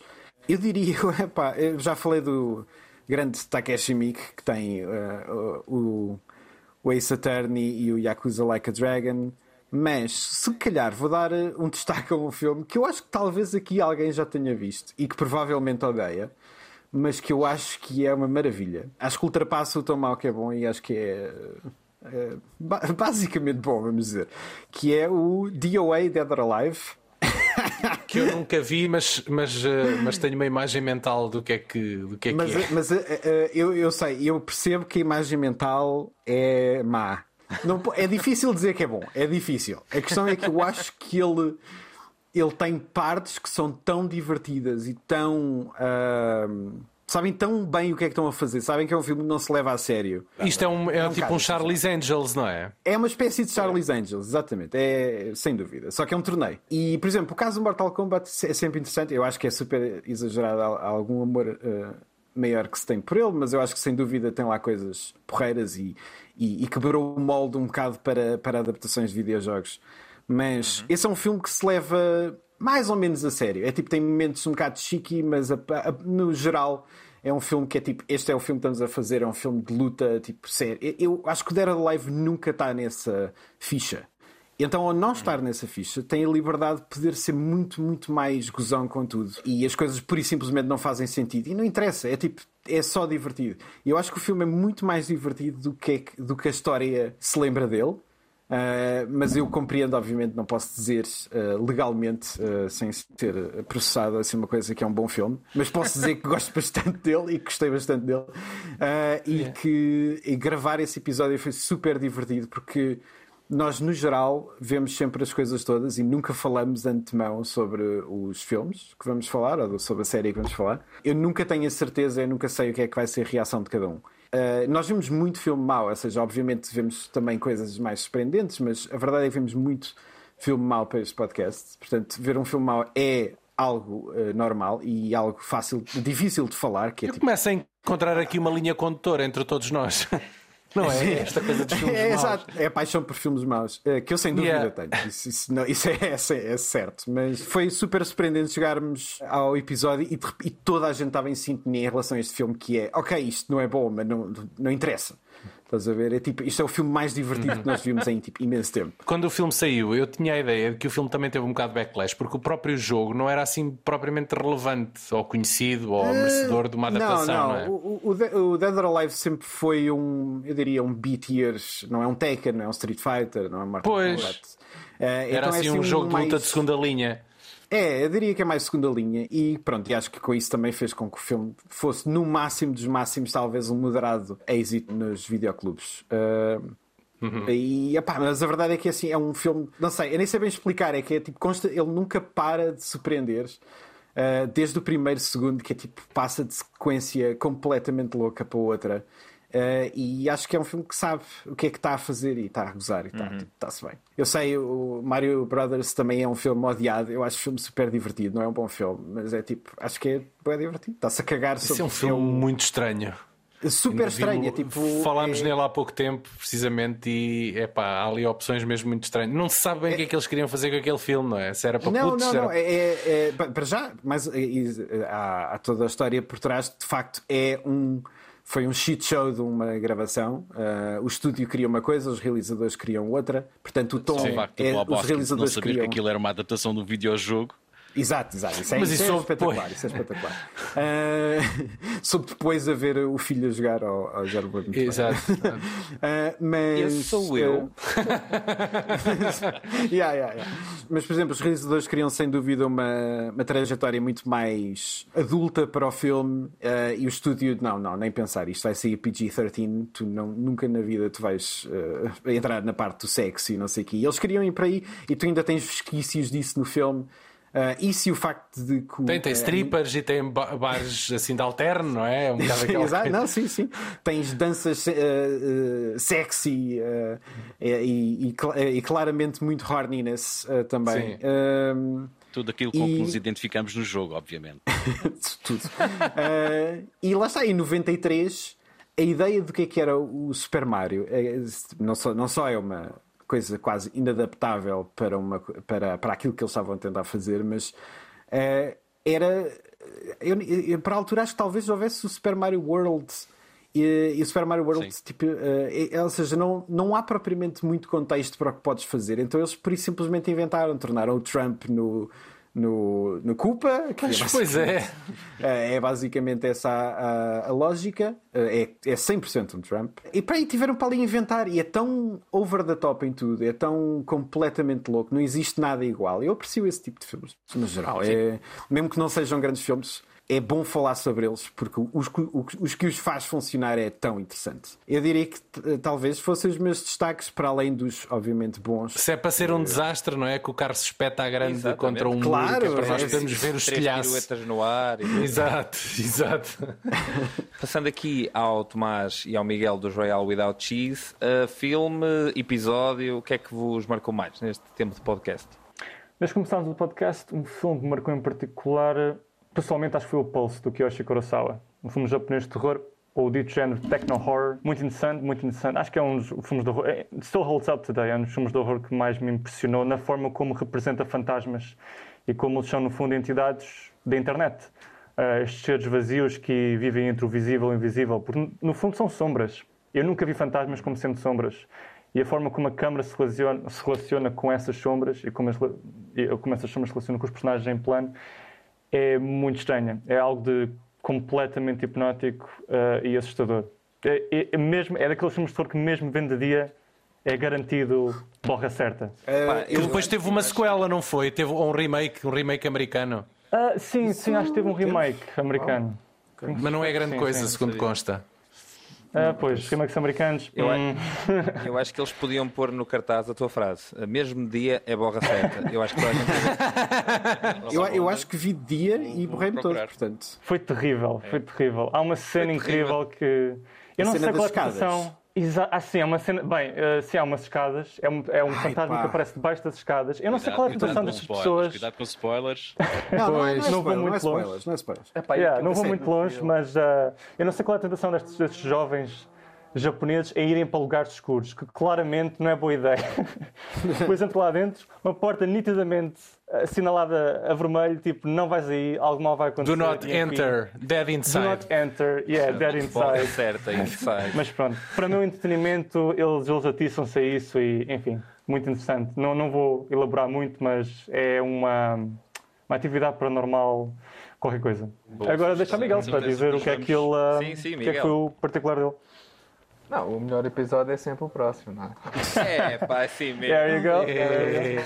Eu diria, epá, eu já falei do grande Takeshi Miike que tem uh, o, o Ace Attorney e o Yakuza Like a Dragon. Mas se calhar vou dar eh, um destaque a um filme que eu acho que talvez aqui alguém já tenha visto e que provavelmente odeia, mas que eu acho que é uma maravilha. Acho que ultrapassa o tão mal que é bom e acho que é, é basicamente bom, vamos dizer. Que é o DOA Dead or Alive. que eu nunca vi, mas, mas, mas tenho uma imagem mental do que é que, do que, é, mas, que é. Mas eu, eu sei, eu percebo que a imagem mental é má. Não, é difícil dizer que é bom, é difícil. A questão é que eu acho que ele, ele tem partes que são tão divertidas e tão. Uh, sabem tão bem o que é que estão a fazer, sabem que é um filme que não se leva a sério. Isto é, um, é, é um tipo um Charlie's Angels, não é? É uma espécie de Charlie's Angels, exatamente, é sem dúvida. Só que é um torneio. E, por exemplo, o caso do Mortal Kombat é sempre interessante. Eu acho que é super exagerado algum amor uh, maior que se tem por ele, mas eu acho que sem dúvida tem lá coisas porreiras e, e, e quebrou o molde um bocado para, para adaptações de videojogos. Mas uhum. esse é um filme que se leva mais ou menos a sério. É tipo, tem momentos um bocado chique, mas a, a, no geral é um filme que é tipo, este é o filme que estamos a fazer, é um filme de luta, tipo, sério. Eu, eu acho que o Dead Alive nunca está nessa ficha. Então, ao não estar nessa ficha, tem a liberdade de poder ser muito, muito mais gozão com tudo. E as coisas pura e simplesmente não fazem sentido. E não interessa, é tipo, é só divertido. E eu acho que o filme é muito mais divertido do que, do que a história se lembra dele. Uh, mas eu compreendo, obviamente, não posso dizer uh, legalmente, uh, sem ser processado, assim, uma coisa que é um bom filme, mas posso dizer que gosto bastante dele e que gostei bastante dele. e yeah. que e gravar esse episódio foi super divertido porque nós, no geral, vemos sempre as coisas todas e nunca falamos de antemão sobre os filmes que vamos falar ou sobre a série que vamos falar. Eu nunca tenho a certeza, eu nunca sei o que é que vai ser a reação de cada um. Uh, nós vemos muito filme mau, ou seja, obviamente vemos também coisas mais surpreendentes, mas a verdade é que vemos muito filme mau para este podcast. Portanto, ver um filme mau é algo uh, normal e algo fácil, difícil de falar. Que é Eu tipo... começo a encontrar aqui uma linha condutora entre todos nós. Não é? Esta coisa dos filmes é, maus. Exato, é a paixão por filmes maus, é, que eu sem dúvida yeah. tenho. Isso, isso, não, isso é, é, é, certo. Mas foi super surpreendente chegarmos ao episódio e, e toda a gente estava em sintonia em relação a este filme, que é ok, isto não é bom, mas não, não interessa. Estás a ver? É tipo, isto é o filme mais divertido que nós vimos em tipo, imenso tempo. Quando o filme saiu, eu tinha a ideia de que o filme também teve um bocado de backlash, porque o próprio jogo não era assim propriamente relevante, ou conhecido, ou uh, merecedor de uma adaptação. Não, não. não é? o, o, o, Dead or Alive sempre foi um, eu diria, um beat years, não é um Tekken, não é um Street Fighter, não é um Mortal pois. Uh, era então assim, é assim um jogo mais... de luta de segunda linha. É, eu diria que é mais segunda linha e pronto, e acho que com isso também fez com que o filme fosse no máximo dos máximos, talvez um moderado êxito nos videoclubes. Uh, uhum. E, epá, mas a verdade é que assim, é um filme, não sei, eu nem sei bem explicar, é que é tipo, consta, ele nunca para de surpreender. Uh, desde o primeiro segundo, que é tipo, passa de sequência completamente louca para outra. Uh, e acho que é um filme que sabe o que é que está a fazer e está a gozar e está, uhum. Tipo, se bem. Eu sei, o Mario Brothers também é um filme odiado. Eu acho o filme super divertido, não é um bom filme, mas é tipo, acho que é bem divertido. Está-se a cagar sobre. Isso é um filme muito estranho. Super estranho, é tipo. Falámos é... nele há pouco tempo, precisamente, e epá, há ali opções mesmo muito estranhas. Não se sabe bem o é... que é que eles queriam fazer com aquele filme, não é? Se era para não, putos, não, não, não. Era... É, é, para já, mas há, há toda a história por trás, de facto, é um foi um shit show de uma gravação. Uh, o estúdio queria uma coisa, os realizadores queriam outra. Portanto, o tom Sim, é, os realizadores não saber queriam... que aquilo era uma adaptação do videojogo. Exato, exato. Isso é, Mas isso, isso é espetacular. Isso é espetacular. Uh, soube depois a ver o filho a jogar ao, ao Gerbo. Exato. uh, mas. Esse sou eu. yeah, yeah, yeah. Mas, por exemplo, os realizadores queriam sem dúvida uma, uma trajetória muito mais adulta para o filme uh, e o estúdio, não, não, nem pensar. Isto vai sair PG-13. Tu não, nunca na vida tu vais entrar na parte do sexo e não sei o quê. E eles queriam ir para aí e tu ainda tens vesquícios disso no filme. Uh, isso e o facto de que. Tem, tem strippers uh, e tem bares assim de alterno, não é? Um Exato, não, sim, sim. Tens danças uh, sexy e, e, e, claramente muito horniness também. Tudo aquilo com e... que nos identificamos no jogo, obviamente. Tudo. e lá está, em 93, a ideia do que é que era o Super Mario é, não, só, não só é uma coisa quase inadaptável para, uma, para, para aquilo que eles estavam a tentar fazer, mas uh, era. Eu, eu, para a altura, acho que talvez houvesse o Super Mario World. E, e o Super Mario World, Sim. tipo, uh, ou seja, não, não há propriamente muito contexto para o que podes fazer. Então eles por isso simplesmente inventaram, tornaram o Trump no, no, no Koopa. Que Mas, é pois é. é. É basicamente essa a, a, a lógica. É, é 100% um Trump. E para aí tiveram para ali inventar. E é tão over the top em tudo. É tão completamente louco. Não existe nada igual. Eu aprecio esse tipo de filmes. No geral. É, mesmo que não sejam grandes filmes é bom falar sobre eles porque os, os, que os faz funcionar é tão interessante. Eu diria que talvez fossem os meus destaques, para além dos, obviamente, bons. Se é para ser um desastre, não é? Que o carro se espeta à grande Exatamente. contra um claro, muro, é para nós é, podermos ver os telhaços. no ar. E... Exato, exato. Passando aqui ao Tomás e ao Miguel dos Royal Without Cheese, uh, filme, episódio, o que é que vos marcou mais neste tempo de podcast? Que começámos o podcast, um filme que marcou em particular Pessoalmente acho que foi o Pulse, do Kiyoshi Kurosawa. Um filme japonês de terror, ou dito género techno-horror. Muito interessante, muito interessante. Acho que é um dos filmes de horror... É, still holds up today. É um dos filmes de horror que mais me impressionou na forma como representa fantasmas e como eles são, no fundo, entidades da internet. uh, estes seres vazios que vivem entre o visível e o invisível, porque no fundo são sombras. Eu nunca vi fantasmas como sendo sombras. E a forma como a câmara se relaciona, se relaciona com essas sombras e como, as, e como essas sombras se relacionam com os personagens em plano é muito estranha. É algo de completamente hipnótico uh, e assustador. É, é, é, mesmo, é daqueles filmes de terror que mesmo vendo de dia é garantido borra certa. Uh, e depois teve uma sequela, não foi? Teve um remake, um remake americano. Uh, sim, sim, acho que teve um remake americano. Mas não é grande sim, coisa, sim, segundo consta. Ah, pois, remakes americanos. Eu, hum. eu, acho que eles podiam pôr no cartaz a tua frase. Mesmo dia é borra certa. Eu acho que eu, eu acho que vi dia e borrei-me todo, portanto. Foi terrível, foi terrível. Há uma cena incrível que. Eu não sei qual é a Exa ah, sim, é uma cena. Bem, uh, sim, há umas escadas. É um, é um Ai, fantasma pá. que aparece debaixo das escadas. Eu não sei qual é a intenção destas pessoas. Cuidado com spoilers. Não, não, é não, vou muito longe. Não é spoilers. É yeah, não vou muito longe, mas uh, eu não sei qual é a tentação destes, destes jovens japoneses a irem para lugares escuros, que claramente não é boa ideia. Depois entra lá dentro, uma porta nitidamente assinalada a vermelho, tipo, não vais aí, algo mal vai acontecer. Do not enter, dead inside. Do not enter, yeah, dead inside. certa, inside. Mas pronto, para o meu entretenimento, eles, eles atiçam-se a isso e, enfim, muito interessante. Não, não vou elaborar muito, mas é uma, uma atividade paranormal qualquer coisa. Boa, Agora deixa a Miguel para dizer o que é que ele, sim, sim, o que é que foi o particular dele. Não, o melhor episódio é sempre o próximo, não é? É, pá, assim mesmo. There you go. É.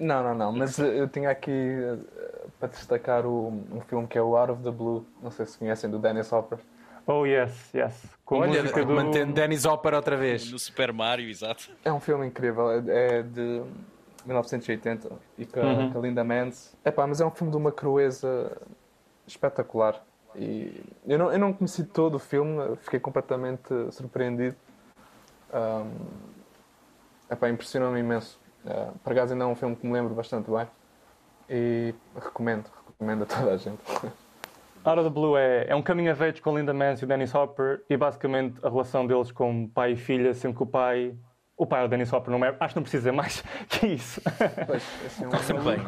Não, não, não, mas eh, eu tinha aqui uh, para destacar o, um filme que é o Out of the Blue, não sei se conhecem, do Dennis Hopper. Oh, yes, yes. Com Olha, do... mantendo Dennis Hopper outra vez. No Super Mario, exato. É um filme incrível, é, é de 1980 e com, uhum. com a Linda Mans. É pá, mas é um filme de uma crueza espetacular. E eu não, eu não conheci todo o filme, fiquei completamente surpreendido. Um, impressionou-me imenso. Uh, por ainda é um filme que me lembro bastante bem e recomendo, recomendo a toda a gente. Out of the Blue é, é um caminho a age com Linda Mance e Dennis Hopper e basicamente a relação deles como pai e filha, sendo que o pai o pai é o Dennis Hopper, não é? Acho que não precisa mais que isso. Pois, assim, um... sempre bem.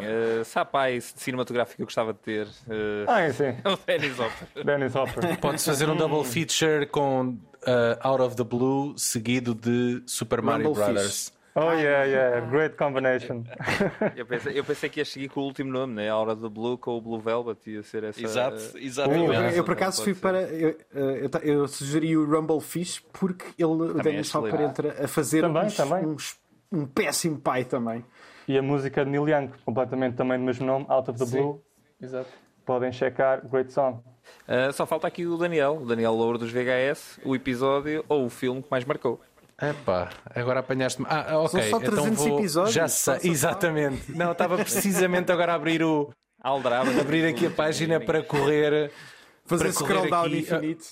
Uh, se há pai cinematográfico que eu gostava de ter, uh, ah, sim. é o Dennis Hopper. Dennis Hopper. Pode-se fazer um double feature com uh, Out of the Blue seguido de Super Mario Rumble Brothers. Fish. Oh, yeah, yeah, great combination. eu, pensei, eu pensei que ia seguir com o último nome, né? A hora do Blue com o Blue Velvet, ia ser essa. Exato, exatamente. Eu, eu, por acaso fui para. Eu, eu, eu, sugeri o Rumble Fish porque ele, o Dennis Hopper entra a fazer também, uns, também. Uns, um péssimo pai também. E a música de Neil Young, completamente também do mesmo nome, Out of the Sim. Blue. Exato. Podem checar, great song. Uh, só falta aqui o Daniel, o Daniel Louro dos VHS, o episódio ou o filme que mais marcou. Epá, agora apanhaste-me. Ah, ok. São só 300 então vou... episódios. Já sei, exatamente. Não, estava precisamente agora a abrir o. Aldraba. Abrir aqui a página para correr. Fazer para scroll down aqui. infinito.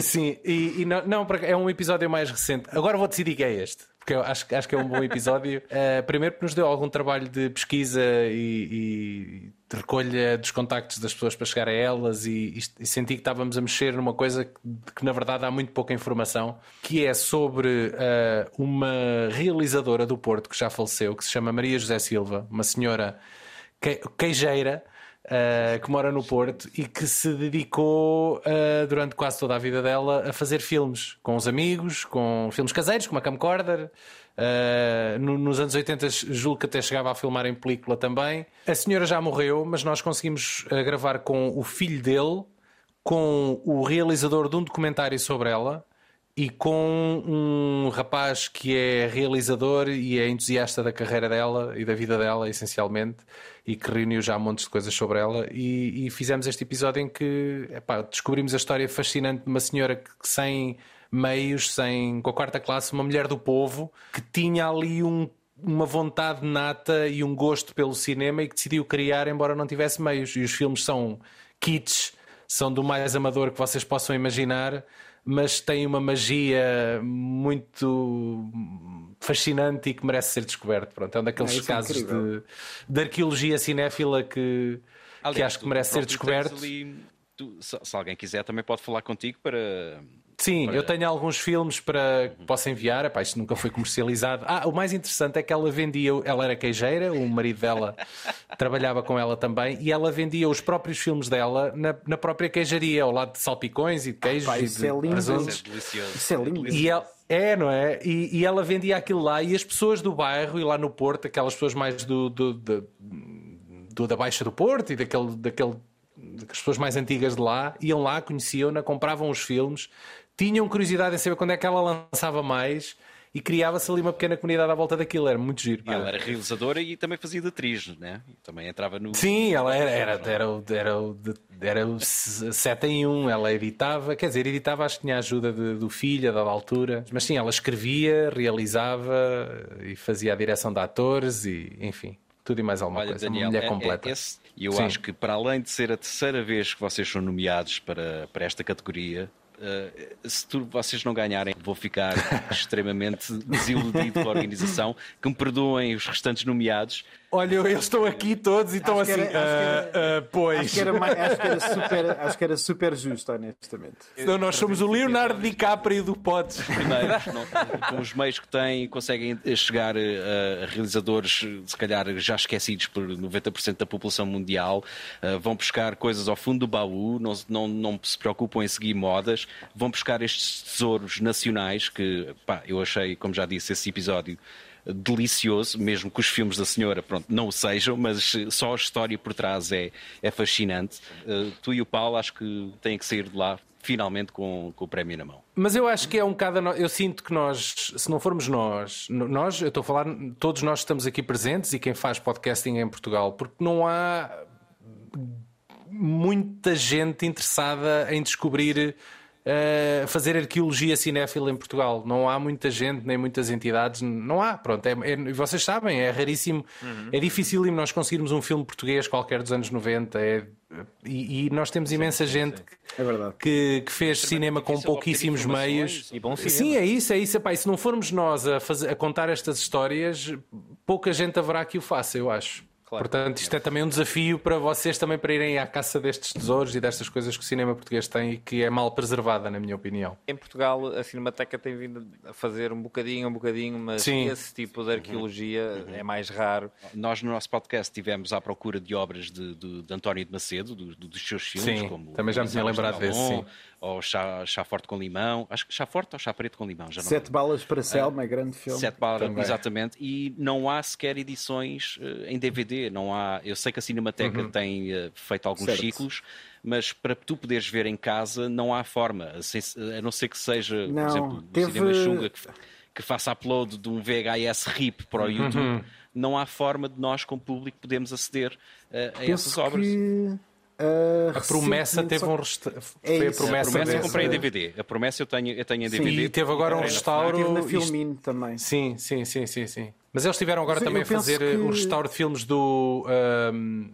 Sim, e, e não, não, é um episódio mais recente. Agora vou decidir que é este porque eu acho, acho que é um bom episódio. Uh, primeiro, porque nos deu algum trabalho de pesquisa e, e, de recolha dos contactos das pessoas para chegar a elas, e, e, senti que estávamos a mexer numa coisa que, que, na verdade há muito pouca informação, que é sobre uh, uma realizadora do Porto que já faleceu, que se chama Maria José Silva, uma senhora que, queijeira uh, que mora no Porto e que se dedicou uh, durante quase toda a vida dela a fazer filmes com os amigos, com filmes caseiros, como a camcorder. Uh, no, nos anos 80, julgo que até chegava a filmar em película também. A senhora já morreu, mas nós conseguimos gravar com o filho dele, com o realizador de um documentário sobre ela e com um rapaz que é realizador e é entusiasta da carreira dela e da vida dela, essencialmente, e que reuniu já montes de coisas sobre ela. E, e fizemos este episódio em que epá, descobrimos a história fascinante de uma senhora que, sem meios, sem, com a quarta classe, uma mulher do povo, que tinha ali um uma vontade nata e um gosto pelo cinema e que decidiu criar, embora não tivesse meios. E os filmes são kits, são do mais amador que vocês possam imaginar, mas tem uma magia muito fascinante e que merece ser descoberto. Pronto, é um daqueles é, casos é de, de, arqueologia cinéfila que, Aliás, que acho que merece ser descoberto. Ali, tu, se, se, alguém quiser, também pode falar contigo para. Sim, para- eu tenho alguns filmes para que posso enviar. Epá, isto nunca foi comercializado. Ah, o mais interessante é que ela vendia, ela era queijeira, o marido dela trabalhava com ela também, e ela vendia os próprios filmes dela na, na própria queijaria, ao lado de salpicões e de queijos pá, e isso de é lindo. Isso é delicioso. Isso é lindo. E ela, é, não é? E, e ela vendia aquilo lá e as pessoas do bairro e lá no Porto, aquelas pessoas mais do, do- do- do- da Baixa do Porto e daquele, daquele, pessoas mais antigas de lá, iam lá, conheciam-na, compravam os filmes, tinham curiosidade em saber quando é que ela lançava mais e criava-se ali uma pequena comunidade à volta daquilo. Era muito giro. E ela era realizadora e também fazia de atriz, né? Também entrava no. Sim, ela era, era, era, o- era, o era o 7 em 1, ela editava, quer dizer, editava, acho que tinha a ajuda de- do filho a dada altura, mas sim, ela escrevia, realizava e fazia a direção de atores e enfim, tudo e mais alguma Olha, coisa, Daniel, uma mulher é- é completa. esse- e eu Sim. acho que para além de ser a terceira vez que vocês são nomeados para, para esta categoria, eh, se tu- vocês não ganharem, vou ficar extremamente desiludido com a organização. Que me perdoem os restantes nomeados. Olha, eles estão aqui todos e estão assim, era- acho que "Ah, ah, pois. Acho que, era, mais- acho, que era super, acho que era super justo, honestamente. Não, nós somos o Leonardo DiCaprio do não- com os meios que têm, conseguem chegar eh, a realizadores, se calhar já esquecidos por 90% da população mundial, eh, vão buscar coisas ao fundo do baú, não, se- não, não se preocupam em seguir modas, vão buscar estes tesouros nacionais que, pá, eu achei, como já disse, esse episódio delicioso, mesmo que os filmes da senhora pronto, não o sejam, mas só a história por trás é, é fascinante. Eh, tu e o Paulo acho que têm que sair de lá finalmente com, com o prémio na mão. Mas eu acho que é um bocado. Eu sinto que nós, se não formos nós, nós, eu estou a falar, todos nós estamos aqui presentes e quem faz podcasting é em Portugal, porque não há muita gente interessada em descobrir. Eh, fazer arqueologia cinéfila em Portugal. Não há muita gente, nem muitas entidades. Não há, pronto. É, é- e vocês sabem, é raríssimo. É dificílimo nós conseguirmos um filme português qualquer dos anos 90. é- e, e nós temos imensa gente É verdade. que, que fez cinema com pouquíssimos meios. e bom cinema. Sim, é isso, é isso. Epá, e se não formos nós a, fazer- a contar estas histórias, pouca gente haverá que o faça, eu acho. Claro. Portanto, isto é também um desafio para vocês também para irem à caça destes tesouros e destas coisas que o cinema português tem e que é mal preservada, na minha opinião. Em Portugal, a Cinemateca tem vindo a fazer um bocadinho, um bocadinho, mas Sim. esse tipo de arqueologia é mais raro. Nós, no nosso podcast, estivemos à procura de obras de, de- de António de Macedo, do- do- dos seus filmes, Sim, como também já me tinha lembrado de desse, sim. Ou chá, chá Forte com Limão. Acho que Chá Forte ou Chá Preto com Limão, já não Sete balas para Selma, é grande filme. Sete balas, Também. exatamente. E não há sequer edições eh, em DVD. Não há, eu sei que a Cinemateca Uhum. tem eh, feito alguns Certo. ciclos, mas para tu poderes ver em casa não há forma. A a não ser que seja, Não, por exemplo, teve- o Cinema Xunga, que, que faça upload de um VHS RIP para o Uhum. YouTube. Não há forma de nós, como público, podermos aceder eh, a essas Penso obras. que. Uh, A promessa teve só- um resta... É Foi a isso. A promessa, promessa eu comprei em DVD. A promessa eu tenho, eu tenho em DVD. E teve agora um restauro. Teve na isto- Filmin também. Sim, sim, sim, sim, sim. Mas eles tiveram agora Mas também a fazer que- o restauro de filmes do ahm,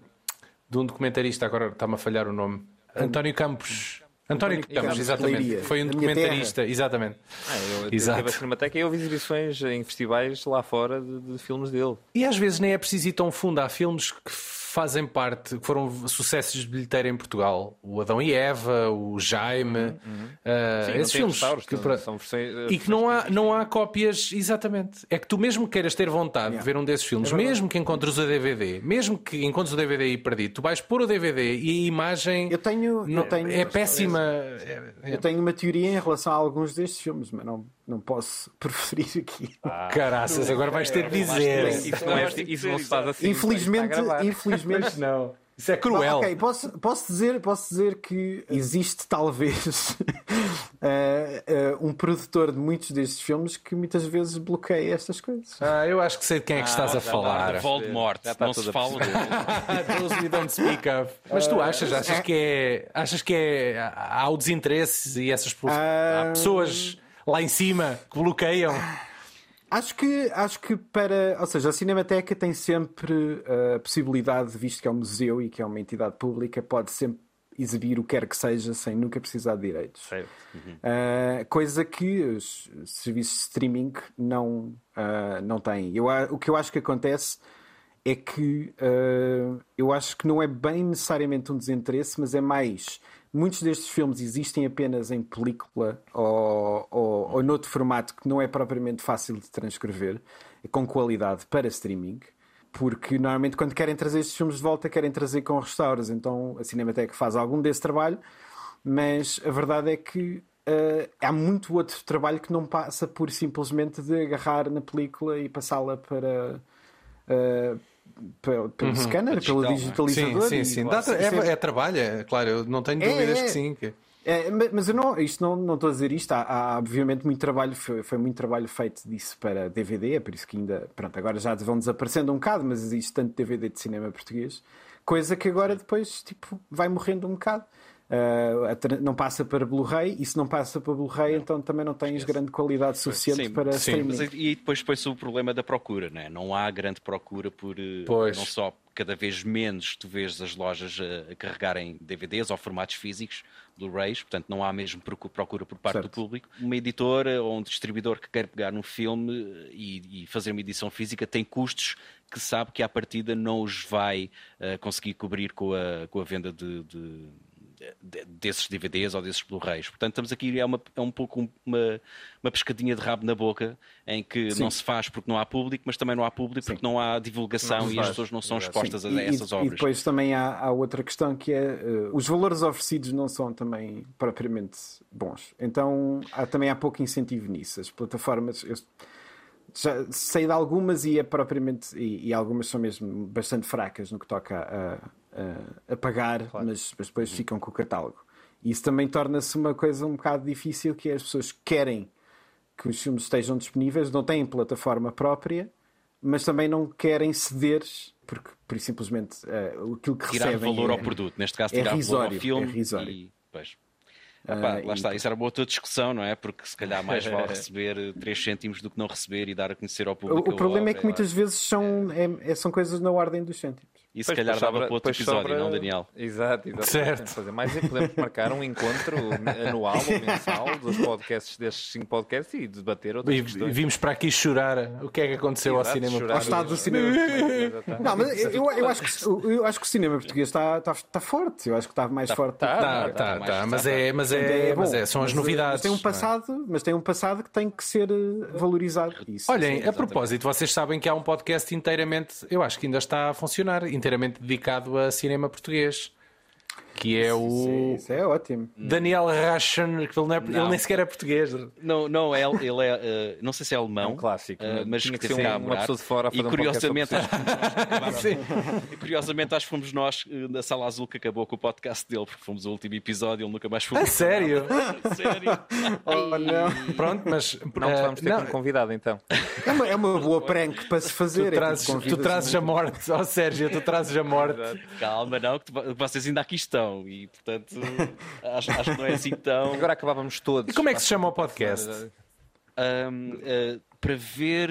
de um documentarista, agora está-me a falhar o nome. António Campos. António, António Campos, Campos, exatamente. Leiria, Foi um documentarista, exatamente. Ah, eu Exato. tive a Cinemateca e eu vi exibições em festivais lá fora de, de filmes dele. E às vezes nem é preciso ir tão fundo. Há filmes que fazem parte, que foram sucessos de bilheteira em Portugal. O Adão e Eva, o Jaime, ah, Sim, não esses tem filmes. que são- versões- E que não há, não há cópias, exatamente. É que tu mesmo queiras ter vontade de ver um desses filmes, mesmo que encontres o DVD, mesmo que encontres o DVD aí perdido, tu vais pôr o DVD e a imagem Eu tenho, não- eu tenho, é péssima. É- é- Eu tenho uma teoria em relação a alguns destes filmes, mas não, não posso preferir aqui. Caraças, agora vais ter de dizer. Isso não, é, isso não se faz assim. infelizmente, infelizmente Não. Isso é cruel. Ok, posso, posso, dizer, posso dizer que existe talvez eh, eh, um produtor de muitos destes filmes que muitas vezes bloqueia estas coisas. Ah, eu acho que sei de quem é que estás a falar. Voldemort. Não se fala. Those we don't speak of. Mas tu achas, achas que é. Achas que é. Há o desinteresse e essas. Há Ah. pessoas lá em cima que bloqueiam. Acho que, acho que para. Ou seja, a Cinemateca tem sempre a possibilidade, visto que é um museu e que é uma entidade pública, pode sempre exibir o que quer que seja sem nunca precisar de direitos. Certo. Uh, coisa que os serviços de streaming não, uh, não têm. Eu, o que eu acho que acontece é que uh, eu acho que não é bem necessariamente um desinteresse, mas é mais muitos destes filmes existem apenas em película ou, ou, ou noutro formato que não é propriamente fácil de transcrever, com qualidade para streaming. Porque normalmente, quando querem trazer estes filmes de volta, querem trazer com restauros. Então a Cinemateca faz algum desse trabalho, mas a verdade é que Uh, há muito outro trabalho que não passa por simplesmente de agarrar na película e passá-la para, uh, pelo, pelo Uhum. scanner, Digital, pelo é? digitalizador. Sim, sim, e- sim. Dá tra- é, é trabalho, é, claro, eu não tenho É, dúvidas é. que sim. que- É, ma- mas eu não, isto não, não estou a dizer isto. Há, há, obviamente muito trabalho, foi, foi muito trabalho feito disso para DVD, é por isso que ainda, pronto, agora já vão desaparecendo um bocado, mas existe tanto DVD de cinema português, coisa que agora depois tipo, vai morrendo um bocado. A tra- não passa para Blu-ray, e se não passa para Blu-ray, então também não tens grande qualidade suficiente Sim, para sim. streaming. Mas, e depois põe-se o problema da procura, não é? Não há grande procura por. eh, Pois. Não só cada vez menos tu vês as lojas a, a carregarem DVDs ou formatos físicos, Blu-rays, portanto não há mesmo procu- procura por parte Certo. do público. Uma editora ou um distribuidor que quer pegar num filme eh, e, e fazer uma edição física tem custos que sabe que à partida não os vai eh, conseguir cobrir com a, com a venda de, de- desses DVDs ou desses Blu-rays. Portanto, estamos aqui, é, uma, é um pouco um- uma, uma pescadinha de rabo na boca, em que Sim. não se faz porque não há público, mas também não há público porque não há divulgação Não e as pessoas não são expostas Sim, a, essas e, obras. E depois também há, há outra questão que é eh, os valores oferecidos não são também propriamente bons. Então há, também há pouco incentivo nisso. As plataformas. eu já sei de algumas e é propriamente. E, e algumas são mesmo bastante fracas no que toca a, a, a pagar, mas, mas depois ficam com o catálogo. E isso também torna-se uma coisa um bocado difícil que é as pessoas querem que os filmes estejam disponíveis, não têm plataforma própria, mas também não querem ceder, porque por simplesmente eh, aquilo que tirar recebem valor é, ao produto, neste caso é tirar valor risório, ao filme. é risório. E, pois. Ah, lá e- está, isso era uma outra discussão, não é? Porque se calhar mais vale receber 3 cêntimos do que não receber e dar a conhecer ao O, público. o problema é que muitas vezes são, é- é- são coisas na ordem dos cêntimos. E se calhar dava sobra- para outro episódio, sobra- não, Daniel? Exato, exato. Certo. Podemos fazer mais e podemos marcar um encontro anual ou mensal dos podcasts, destes cinco podcasts e debater outras E, e questões. vimos para aqui chorar o que é que aconteceu Exato, ao cinema. chorar Ao estado do cinema português. Não, mas eu, eu, acho que, eu, acho que o cinema português está, está, está forte. Eu acho que está mais forte. tá. do que- Tá, Ah, tá, mais tá, mas é, mas é, bom. mas é, são as Mas, novidades. Mas tem um é? passado, mas tem um passado que tem que ser eh, valorizado. Isso, Olhem, sim. a propósito, vocês sabem que há um podcast inteiramente, eu acho que ainda está a funcionar, inteiramente dedicado a cinema português, que é Isso, o isso é ótimo. Daniel Raschen, que ele, não é- ele Não. nem sequer é português. Não, não, é, ele é, eh, não sei se é alemão. É um clássico, eh, mas que teve cá uma morar. pessoa de fora a E fazer um podcast curiosamente, sobre acho que fomos- e curiosamente, acho que fomos nós eh, na Sala Azul que acabou com o podcast dele, porque fomos o último episódio, ele nunca mais foi. A sério? sério? Oh, não. Pronto, mas Não eh, vamos ter não, como convidado então. É uma, é uma boa prank para se fazer. tu é tipo, trazes, tu convidas trazes um- a morte, ó Sérgio, tu trazes a morte. Calma, não, que tu- vocês ainda aqui estão e, portanto, acho, acho que não é assim tão. Agora acabávamos todos. E como é que se chama o podcast? Ahm, eh, para ver.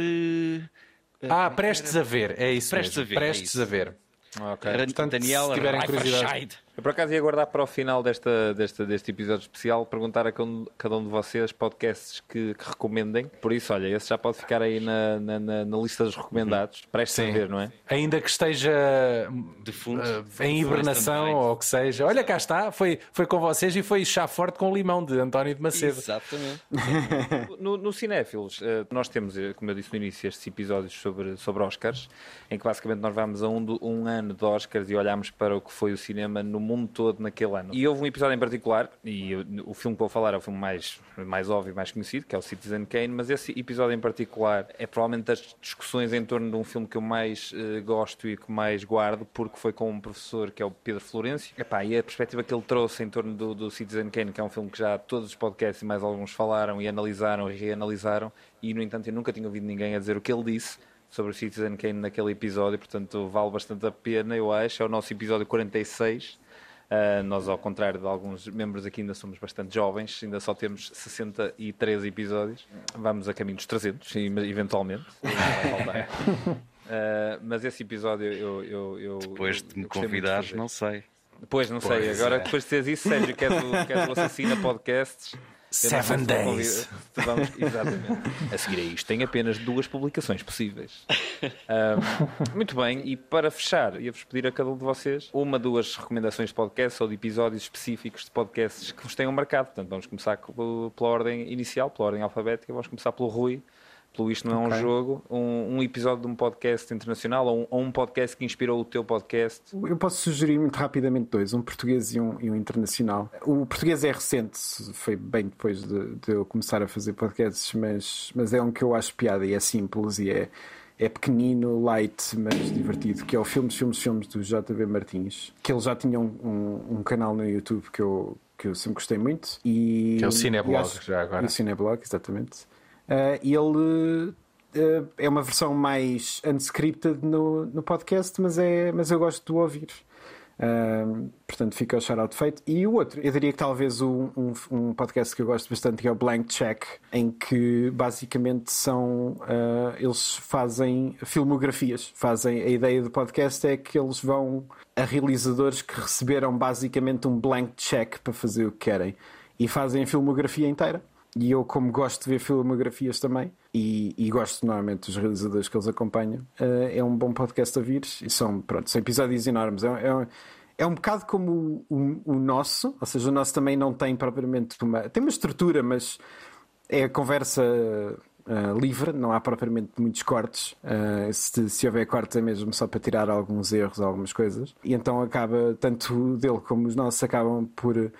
eh, Ah, prestes a ver, é isso Prestes mesmo. a ver, é prestes isso. a ver. Ok. Portanto, Daniel se tiverem curiosidade. Eu por acaso ia guardar para o final desta, desta, deste episódio especial perguntar a cada um- de vocês podcasts que, que recomendem. Por isso, olha, esse já pode ficar aí na, na, na- na lista dos recomendados. Prestes a Sim. ver, não é? Ainda que esteja De fundo. eh, em hibernação ou o que seja. Olha, cá está, foi, foi com vocês e foi chá forte com limão de António de Macedo. Exatamente. No, no Cinéfilos, eh, nós temos, eh, como eu disse no início, estes episódios sobre, sobre Oscars, em que basicamente nós vamos a um, do- um ano de Oscars e olhamos para o que foi o cinema no mundo todo naquele ano. E houve um episódio em particular, e eu- o filme que vou falar é o filme mais, mais óbvio mais conhecido, que é o Citizen Kane, mas esse episódio em particular é provavelmente das discussões em torno de um filme que eu mais eh, gosto e que mais guardo, porque foi com um professor que é o Pedro Florencio. Epá, e a perspectiva que ele trouxe em torno do, do Citizen Kane, que é um filme que já todos os podcasts e mais alguns falaram e analisaram e reanalisaram, e no entanto eu nunca tinha ouvido ninguém a dizer o que ele disse sobre o Citizen Kane naquele episódio, portanto vale bastante a pena, eu acho. É o nosso episódio 46. Uh, nós, ao contrário de alguns membros aqui, ainda somos bastante jovens, ainda só temos 63 episódios. Vamos a caminho dos 300, e- eventualmente. Uh, mas esse episódio eu. eu, eu Depois de me de convidares, fazer. não sei. Depois, não sei. Pois Agora, é. depois de teres isso, Sérgio, que és o, que és o assassino a podcasts, Seven days. se vamos- exatamente. A seguir a isto, tem apenas duas publicações possíveis. Ahm, muito bem, e para fechar, ia-vos pedir a cada um de vocês uma, duas recomendações de podcast ou de episódios específicos de podcasts que vos tenham marcado. Portanto, vamos começar co- pela ordem inicial, pela ordem alfabética. Vamos começar pelo Rui. Pelo Isto Não é um. Jogo, um, um episódio de um podcast internacional ou um, ou um podcast que inspirou o teu podcast. Eu posso sugerir muito rapidamente dois, um português e um, e um internacional. O português é recente, foi bem depois de, de eu começar a fazer podcasts, mas, mas é um que eu acho piada e é simples e é, é pequenino, light, mas divertido, que é o Filmes, Filmes, Filmes do JB Martins, que ele já tinha um, um, um canal no YouTube que eu, que eu sempre gostei muito. E, Que é o Cineblog, acho- já agora. o Cineblog, exatamente. Uh, e ele uh, é uma versão mais unscripted no, no podcast, mas, é, mas eu gosto de o ouvir. Uh, portanto, fica o shout-out feito. E o outro, eu diria que talvez um, um, um podcast que eu gosto bastante, é o Blank Check, em que basicamente são. uh, eles fazem filmografias. Fazem, a ideia do podcast é que eles vão a realizadores que receberam basicamente um blank check para fazer o que querem e fazem a filmografia inteira. E eu, como gosto de ver filmografias também, e, e gosto normalmente dos realizadores que eles acompanham, eh, é um bom podcast a vir. E são, pronto, são episódios enormes. É, é, é um bocado como o, o- o nosso, ou seja, o nosso também não tem propriamente uma. Tem uma estrutura, mas é conversa eh, livre, não há propriamente muitos cortes. Eh, se, se houver cortes é mesmo só para tirar alguns erros, algumas coisas. E então acaba, tanto dele como os nossos acabam por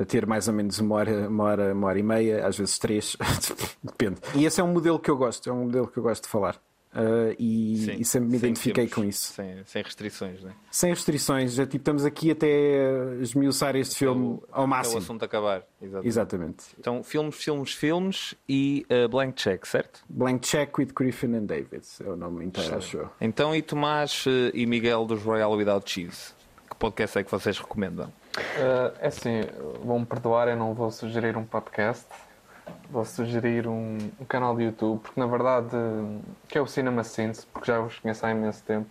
eh, ter mais ou menos uma hora, uma hora, uma hora e meia, às vezes três, depende. E esse é um modelo que eu gosto, é um modelo que eu gosto de falar. Eh, e, Sim, e sempre me identifiquei termos- com isso. Sem, sem restrições, né? Sem restrições, já, tipo, estamos aqui até esmiuçar este filme Até o- ao até o máximo. assunto acabar. Exatamente. Exatamente. Então, filmes, filmes, filmes e uh, Blank Check, certo? Blank Check with Griffin and David é o nome inteiro, acho eu. Então, e Tomás uh, e Miguel dos Royal Without Cheese? Que podcast é que vocês recomendam? Uh, é assim, vão-me perdoar, eu não vou sugerir um podcast, vou sugerir um, um canal de YouTube, porque na verdade, que é o Cinema Sins, porque já os conheço há imenso tempo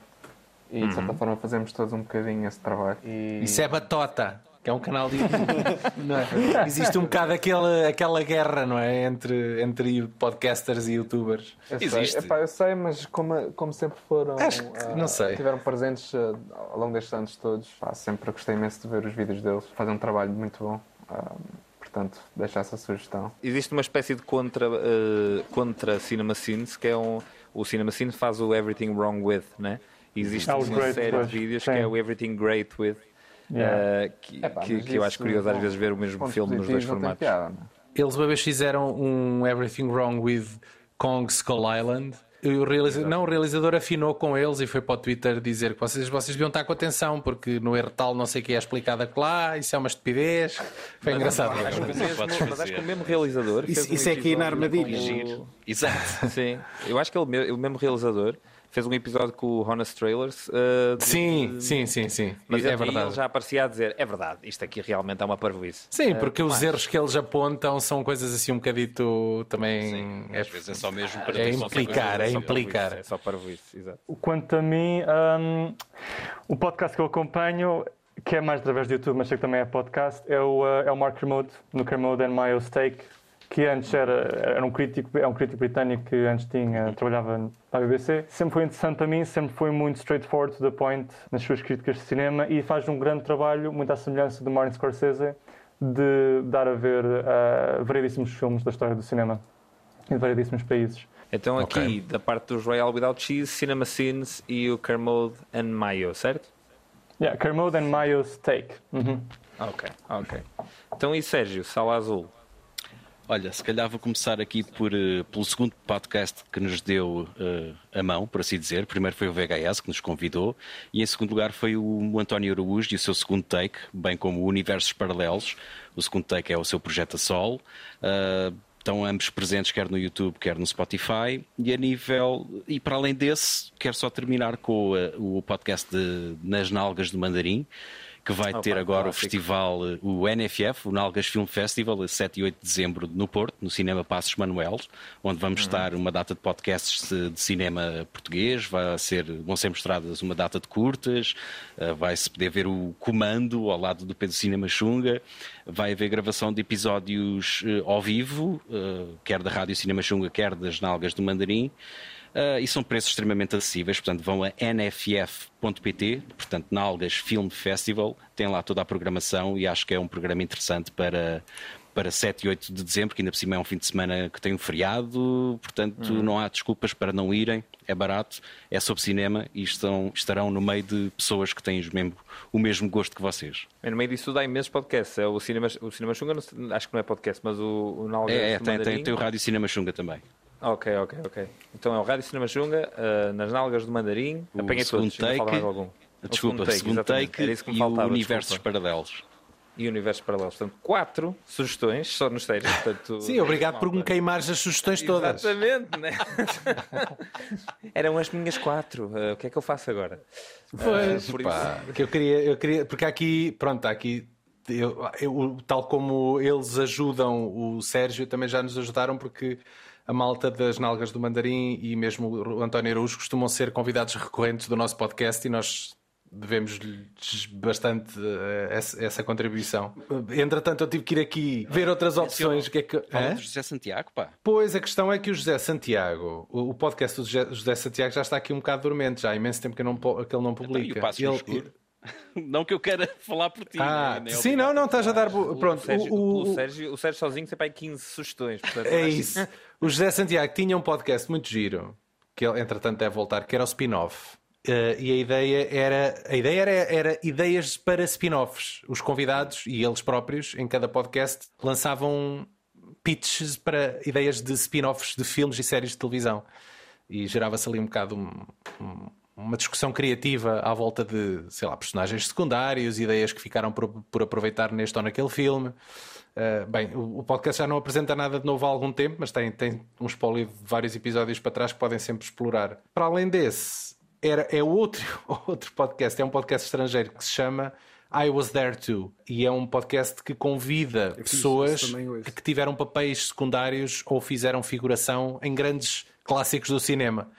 e de certa forma fazemos todos um bocadinho esse trabalho. E... Isso é Batota, que é um canal de YouTube. É? Existe um bocado aquela, aquela guerra, não é? Entre, entre podcasters e youtubers. Eu sei, Existe. Epá, eu sei, mas como, como sempre foram. Acho que- ah, não sei. Tiveram presentes ah, ao longo destes anos todos. Pá, sempre gostei imenso de ver os vídeos deles. Fazem um trabalho muito bom. Ah, portanto, deixo essa sugestão. Existe uma espécie de contra, uh, contra Cinema Scenes, que é um. O Cinema Scenes faz o Everything Wrong With, né? Existe Ah, uma Great série de vídeos sim. que é o Everything Great With. Yeah. uh, que, Epá, que, mas que eu acho isso, curioso às vezes ver o mesmo filme nos dois não formatos. piada, não é? Eles uma vez fizeram um Everything Wrong with Kong Skull Island. O realiza- Não, o realizador afinou com eles e foi para o Twitter dizer que vocês, vocês deviam estar com atenção porque no erro tal não sei o que é explicado lá, isso é uma estupidez. Foi engraçado. Acho que o Podes mesmo, mas acho que o mesmo realizador. Isso- fez um isso é aqui na armadilha. Exato. Sim, eu acho que ele, me- o mesmo realizador fez um episódio com o Honest Trailers. uh, de- Sim, de- sim, sim, sim. Mas é verdade. ele já aparecia a dizer: é verdade, isto aqui realmente é uma parvoíce. Sim, porque os erros que eles apontam são coisas assim um bocadito também. Sim, é, às vezes é só mesmo para é implicar, é implicar. É só parvoíce, exato. Quanto a mim, hum, o podcast que eu acompanho, que é mais através do YouTube, mas sei que também é podcast, é o, uh, é o Mark Kermode, no Kermode and My Steak, que antes era, era um crítico, é um crítico britânico que antes tinha, trabalhava na BBC. Sempre foi interessante para mim, sempre foi muito straightforward to the point nas suas críticas de cinema e faz um grande trabalho, muito à semelhança do Martin Scorsese, de dar a ver uh, variedíssimos filmes da história do cinema em variedíssimos países. Então, aqui, Ok. da parte dos Royal Without Cheese, Cinema Scenes e o Kermode and Mayo, certo? Yeah, Kermode and Mayo Steak. Uhum. Ok, ok. Então, e Sérgio, Sala Azul? Olha, se calhar vou começar aqui por, eh, pelo segundo podcast que nos deu eh, a mão, por assim dizer. Primeiro foi o VHS que nos convidou e em segundo lugar foi o António Araújo e o seu segundo take, bem como o Universos Paralelos. O segundo take é o seu projeto a solo. Ah, estão ambos presentes quer no YouTube, quer no Spotify. E a nível e para além desse, quero só terminar com eh, o podcast de Nas Nalgas do Mandarim. Que vai Opa, ter agora clássico. o festival, eh, o NFF, o Nalgas Film Festival, a 7 e 8 de dezembro no Porto, no Cinema Passos Manuel, onde vamos estar uma data de podcasts de, cinema português, vai ser, vão ser mostradas uma data de curtas, eh, vai-se poder ver o Comando ao lado do Pedro Cinema Xunga, vai haver gravação de episódios eh, ao vivo, quer da Rádio Cinema Xunga, quer das Nalgas do Mandarim. Uh, e são preços extremamente acessíveis, portanto vão a nff.pt, portanto Nalgas Film Festival, tem lá toda a programação e acho que é um programa interessante para, para 7 e 8 de dezembro, que ainda por cima é um fim de semana que tem um feriado, portanto não há desculpas para não irem, é barato, é sobre cinema e estão, estarão no meio de pessoas que têm mesmo, o mesmo gosto que vocês. No meio disso há imensos podcasts. É o Cinema, o Cinema Xunga, não acho que não é podcast, mas o, o Nalgas É, é tem, tem, tem o Rádio Cinema Xunga também. Ok, ok, ok. Então é o Rádio Cinema Xunga, uh, nas Nalgas do Mandarim. O Apanhei segundo todos, take, mais algum. O Desculpa, segundo exatamente. take isso que me e faltava, o Universos desculpa. Paralelos. E Universos Paralelos. Portanto, quatro sugestões, só nos textos. Portanto, Sim, obrigado por me malta. queimares as sugestões todas. Exatamente, né? Eram as minhas quatro. Uh, o que é que eu faço agora? Pois, Ah, por pá, que eu queria, eu queria, porque aqui, pronto, há aqui, eu- eu- tal como eles ajudam o Sérgio, também já nos ajudaram, porque a malta das Nalgas do Mandarim e mesmo o António Araújo costumam ser convidados recorrentes do nosso podcast e nós devemos-lhes bastante eh, essa, essa contribuição. Entretanto, eu tive que ir aqui ver outras opções. O que é que... Fala do José Santiago, pá. Pois, a questão é que o José Santiago, o, o podcast do José, José Santiago já está aqui um bocado dormente, já há imenso tempo que, não, que ele não Então, e publica. o Passo no Ele- Escuro? Não que eu queira falar por ti. Ah, né? Sim, não, não, estás a dar. bo- O Pronto, Sérgio, o, o, o- Sérgio, o Sérgio sozinho sempre há 15 sugestões. Portanto, é isso. O José Santiago tinha um podcast muito giro, que ele, entretanto, deve voltar, que era o spin-off. Eh, e a ideia era a ideia era, era ideias para spin-offs. Os convidados e eles próprios, em cada podcast, lançavam pitches para ideias de spin-offs de filmes e séries de televisão. E gerava-se ali um bocado um- um- uma discussão criativa à volta de, sei lá, personagens secundários, ideias que ficaram por, por aproveitar neste ou naquele filme. Uh, bem, o, o podcast já não apresenta nada de novo há algum tempo, mas tem, tem um espólio de vários episódios para trás que podem sempre explorar. Para além desse, era, é outro, outro podcast, é um podcast estrangeiro que se chama I Was There Too. E é um podcast que convida fiz pessoas que tiveram papéis secundários ou fizeram figuração em grandes clássicos do cinema.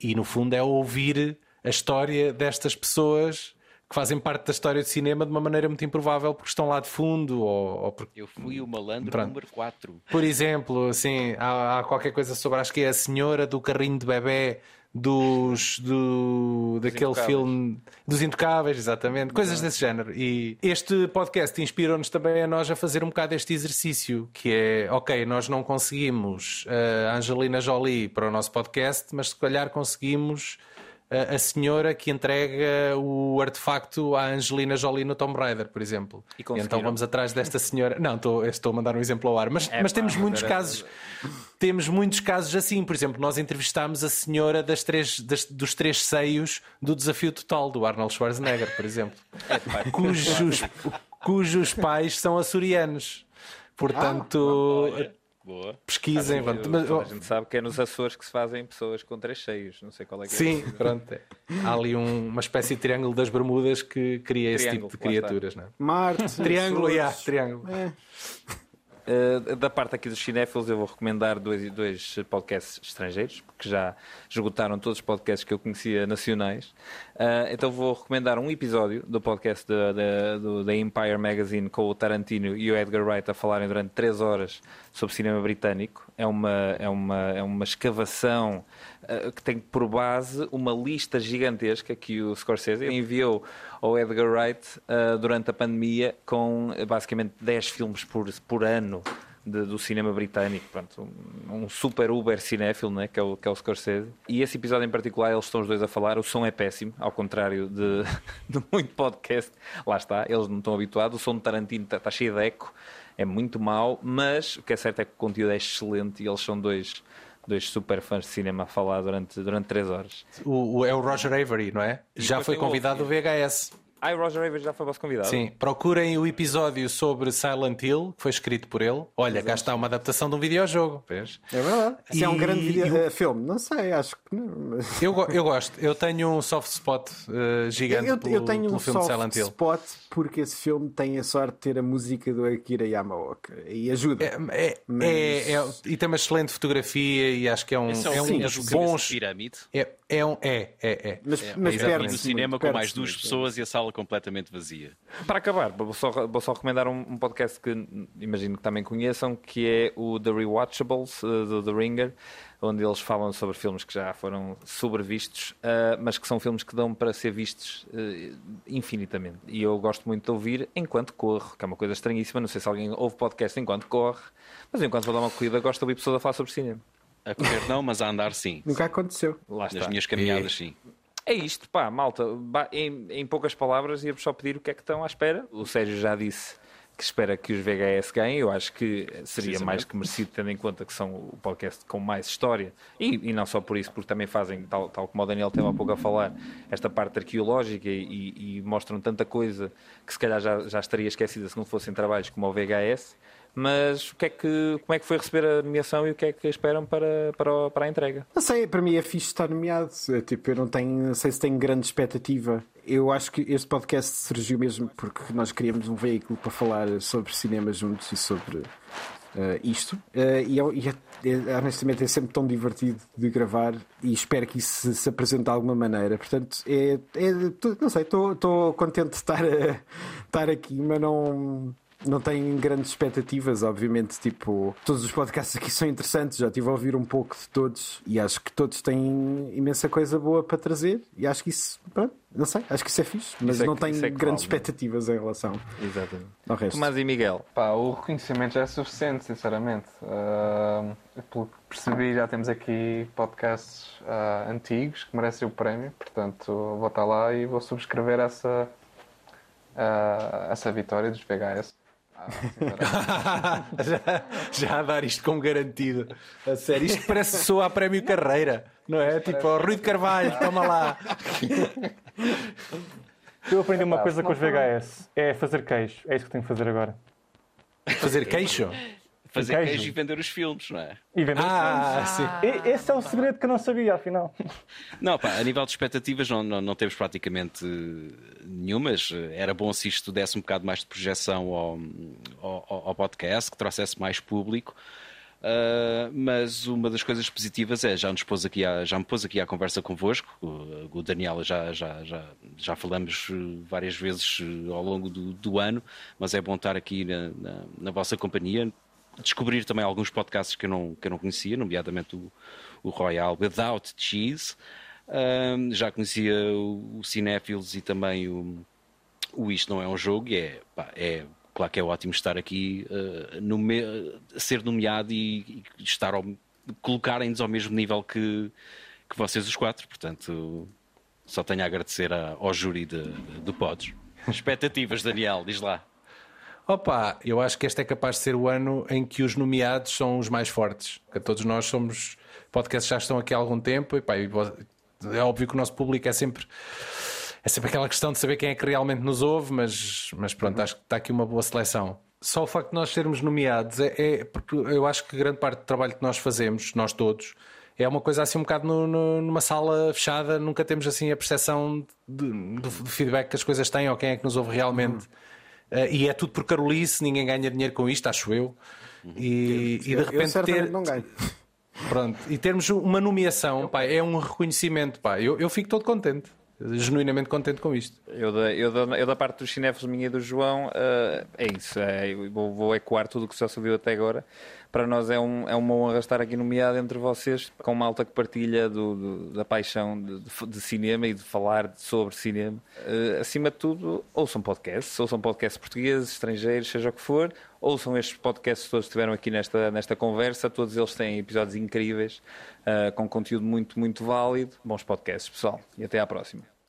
E no fundo é ouvir a história destas pessoas que fazem parte da história do cinema de uma maneira muito improvável porque estão lá de fundo ou, ou porque Eu fui o malandro Pronto. número 4. por exemplo, assim, há, há qualquer coisa sobre, acho que é a senhora do carrinho de bebê dos do, daquele Intocáveis. filme dos intocáveis, exatamente, coisas desse género. E este podcast inspirou-nos também a nós a fazer um bocado este exercício, que é, ok, nós não conseguimos a Angelina Jolie para o nosso podcast, mas se calhar conseguimos a, senhora que entrega o artefacto à Angelina Jolie no Tomb Raider, por exemplo. E então vamos atrás desta senhora. Não, estou, estou a mandar um exemplo ao ar, mas, mas pá, temos muitos casos. Temos muitos casos assim. Por exemplo, nós entrevistámos a senhora das três, das- dos três seios do Desafio Total, do Arnold Schwarzenegger, por exemplo, cujos, cujos pais são açorianos. Portanto, Boa. pesquisem. Eu- mas- toda a gente sabe que é nos Açores que se fazem pessoas com três cheios. Não sei qual é que é. Sim, pronto. é. Há ali um- uma espécie de triângulo das Bermudas que cria esse Triângulo, tipo de criaturas. Não é? Marte. Triângulo, Açores. yeah, triângulo. Uh, da parte aqui dos cinéfilos, eu vou recomendar dois, dois podcasts estrangeiros, porque já esgotaram todos os podcasts que eu conhecia nacionais. Uh, então vou recomendar um episódio do podcast da, Empire Magazine com o Tarantino e o Edgar Wright a falarem durante três horas sobre cinema britânico. É uma, é uma, é uma escavação uh, que tem por base uma lista gigantesca que o Scorsese enviou ao Edgar Wright uh, durante a pandemia com basicamente 10 filmes por, por ano de- do cinema britânico. Pronto, um, um super uber cinéfilo, né, que, é o, que é o Scorsese. E esse episódio em particular, eles estão os dois a falar, o som é péssimo, ao contrário de, de muito podcast. Lá está, eles não estão habituados, o som de Tarantino está, está cheio de eco, é muito mau, mas o que é certo é que o conteúdo é excelente e eles são dois... Dois super fãs de cinema a falar durante, durante três horas. O, o- é o Roger Avery, não é? Já depois foi tem o convidado VHS. Ai, Roger Avers já foi vosso convidado? Sim, procurem o episódio sobre Silent Hill, que foi escrito por ele. Olha, cá está uma adaptação de um videojogo. Vês? É verdade. Se é um E- grande vídeo- e o- eh, filme, não sei, acho que não. Eu, go- eu gosto, eu tenho um soft spot eh, gigante Eu, pelo, eu tenho pelo um filme soft Silent Hill. spot porque esse filme tem a sorte de ter a música do Akira Yamaoka e ajuda. É, é- Mas- é- é- e tem uma excelente fotografia e acho que é um, Esse é, é o um sim, dos do bons. pirâmide. É, é, um, é, é, é. mas É, mas e perde-se no cinema muito, com mais duas muito. pessoas e a sala completamente vazia. Para acabar, vou só, vou só recomendar um, um podcast que imagino que também conheçam, que é o The Rewatchables, eh, do The Ringer, onde eles falam sobre filmes que já foram sobrevistos, eh, mas que são filmes que dão para ser vistos eh, infinitamente. E eu gosto muito de ouvir enquanto corro, que é uma coisa estranhíssima. Não sei se alguém ouve podcast enquanto corre, mas enquanto vou dar uma corrida, gosto de ouvir pessoas a falar sobre cinema. A correr não, mas a andar sim. Nunca aconteceu. Lá Nas está. minhas caminhadas sim. É isto, pá, malta. Em, em poucas palavras, ia-vos só pedir o que é que estão à espera. O Sérgio já disse que espera que os VHS ganhem. Eu acho que seria mais que merecido, tendo em conta que são o podcast com mais história. E, e não só por isso, porque também fazem, tal, tal como o Daniel teve há pouco a falar, esta parte arqueológica e, e mostram tanta coisa que se calhar já, já estaria esquecida se não fossem trabalhos como o VHS. Mas o que é que, como é que foi receber a nomeação e o que é que esperam para, para, para a entrega? Não sei, para mim é fixe estar nomeado. É, Tipo, eu não tenho, não sei se tenho grande expectativa. Eu acho que este podcast surgiu mesmo porque nós queríamos um veículo para falar sobre cinema juntos e sobre eh, isto. Eh, e eu- e é- é- honestamente é sempre tão divertido de gravar e espero que isso se, se apresente de alguma maneira. Portanto, é, é- não sei, estou contente de estar, a- estar aqui, mas não. Não tenho grandes expectativas, obviamente. Tipo, todos os podcasts aqui são interessantes. Já estive a ouvir um pouco de todos e acho que todos têm imensa coisa boa para trazer. E acho que isso, pronto, não sei, acho que isso é fixe, mas Isso é não que- tenho é grandes vale, é? expectativas em relação Exatamente. ao resto. Tomás e Miguel. Pá, o reconhecimento já é suficiente, sinceramente. Ah, pelo que percebi, já temos aqui podcasts ah, antigos que merecem o prémio, portanto, vou estar lá e vou subscrever essa, ah, essa vitória dos VHS. Ah, já, já a dar isto como garantido. A sério, isto parece soa a prémio carreira, não é? Tipo, ó, Rui de Carvalho, toma lá. Eu aprendi uma coisa com os VHS: é fazer queijo. É isso que tenho que fazer agora. Fazer queixo? Fazer queijo. queijo e vender os filmes, não é? E vender Ah, sim. E- Esse é o segredo que eu não sabia, afinal. Não, pá, a nível de expectativas não, não, não temos praticamente eh, nenhumas. Era bom se isto desse um bocado mais de projeção ao, ao, ao podcast, que trouxesse mais público. Uh, mas uma das coisas positivas é já nos pôs aqui à, já me pôs aqui à conversa convosco. O, o Daniel já, já, já, já falamos eh, várias vezes eh, ao longo do, do ano, mas é bom estar aqui na, na, na vossa companhia. Descobrir também alguns podcasts que eu não, que eu não conhecia, nomeadamente o, o Royal Without Cheese. Um, já conhecia o, o Cinéfilos e também o, o Isto Não É um Jogo, e é, pá, é claro que é ótimo estar aqui, uh, nome, ser nomeado e, e estar colocarem-nos ao mesmo nível que, que vocês os quatro, portanto só tenho a agradecer a- ao júri de, de, do Pods. Expectativas, Daniel, diz lá. Opa, eu acho que este é capaz de ser o ano em que os nomeados são os mais fortes. Porque todos nós somos podcasts que já estão aqui há algum tempo e, pá, é óbvio que o nosso público é sempre é sempre aquela questão de saber quem é que realmente nos ouve, mas, mas pronto, acho que está aqui uma boa seleção. Só o facto de nós sermos nomeados é, é- porque eu acho que grande parte do trabalho que nós fazemos, nós todos, é uma coisa assim um bocado no- no- numa sala fechada, nunca temos assim a percepção do, feedback que as coisas têm ou quem é que nos ouve realmente. Uh, e é tudo por carolice, ninguém ganha dinheiro com isto, acho eu. E, e de eu repente certamente ter, não ganho. Pronto, e termos uma nomeação, pá, é um reconhecimento, pá. Eu, eu fico todo contente, genuinamente contente com isto. Eu da, eu da, eu da parte dos cinéfilos minha e do João, eh, é isso. É, vou, vou ecoar tudo o que já se ouviu até agora. Para nós é, um, é uma honra estar aqui nomeado entre vocês, com uma alta que partilha do, do- da paixão de, de- de cinema e de falar sobre cinema. Eh, acima de tudo, ouçam podcasts, ouçam podcasts portugueses, estrangeiros, seja o que for. Ouçam estes podcasts que todos estiveram aqui nesta, nesta conversa. Todos eles têm episódios incríveis, eh, com conteúdo muito, muito válido. Bons podcasts, pessoal. E até à próxima.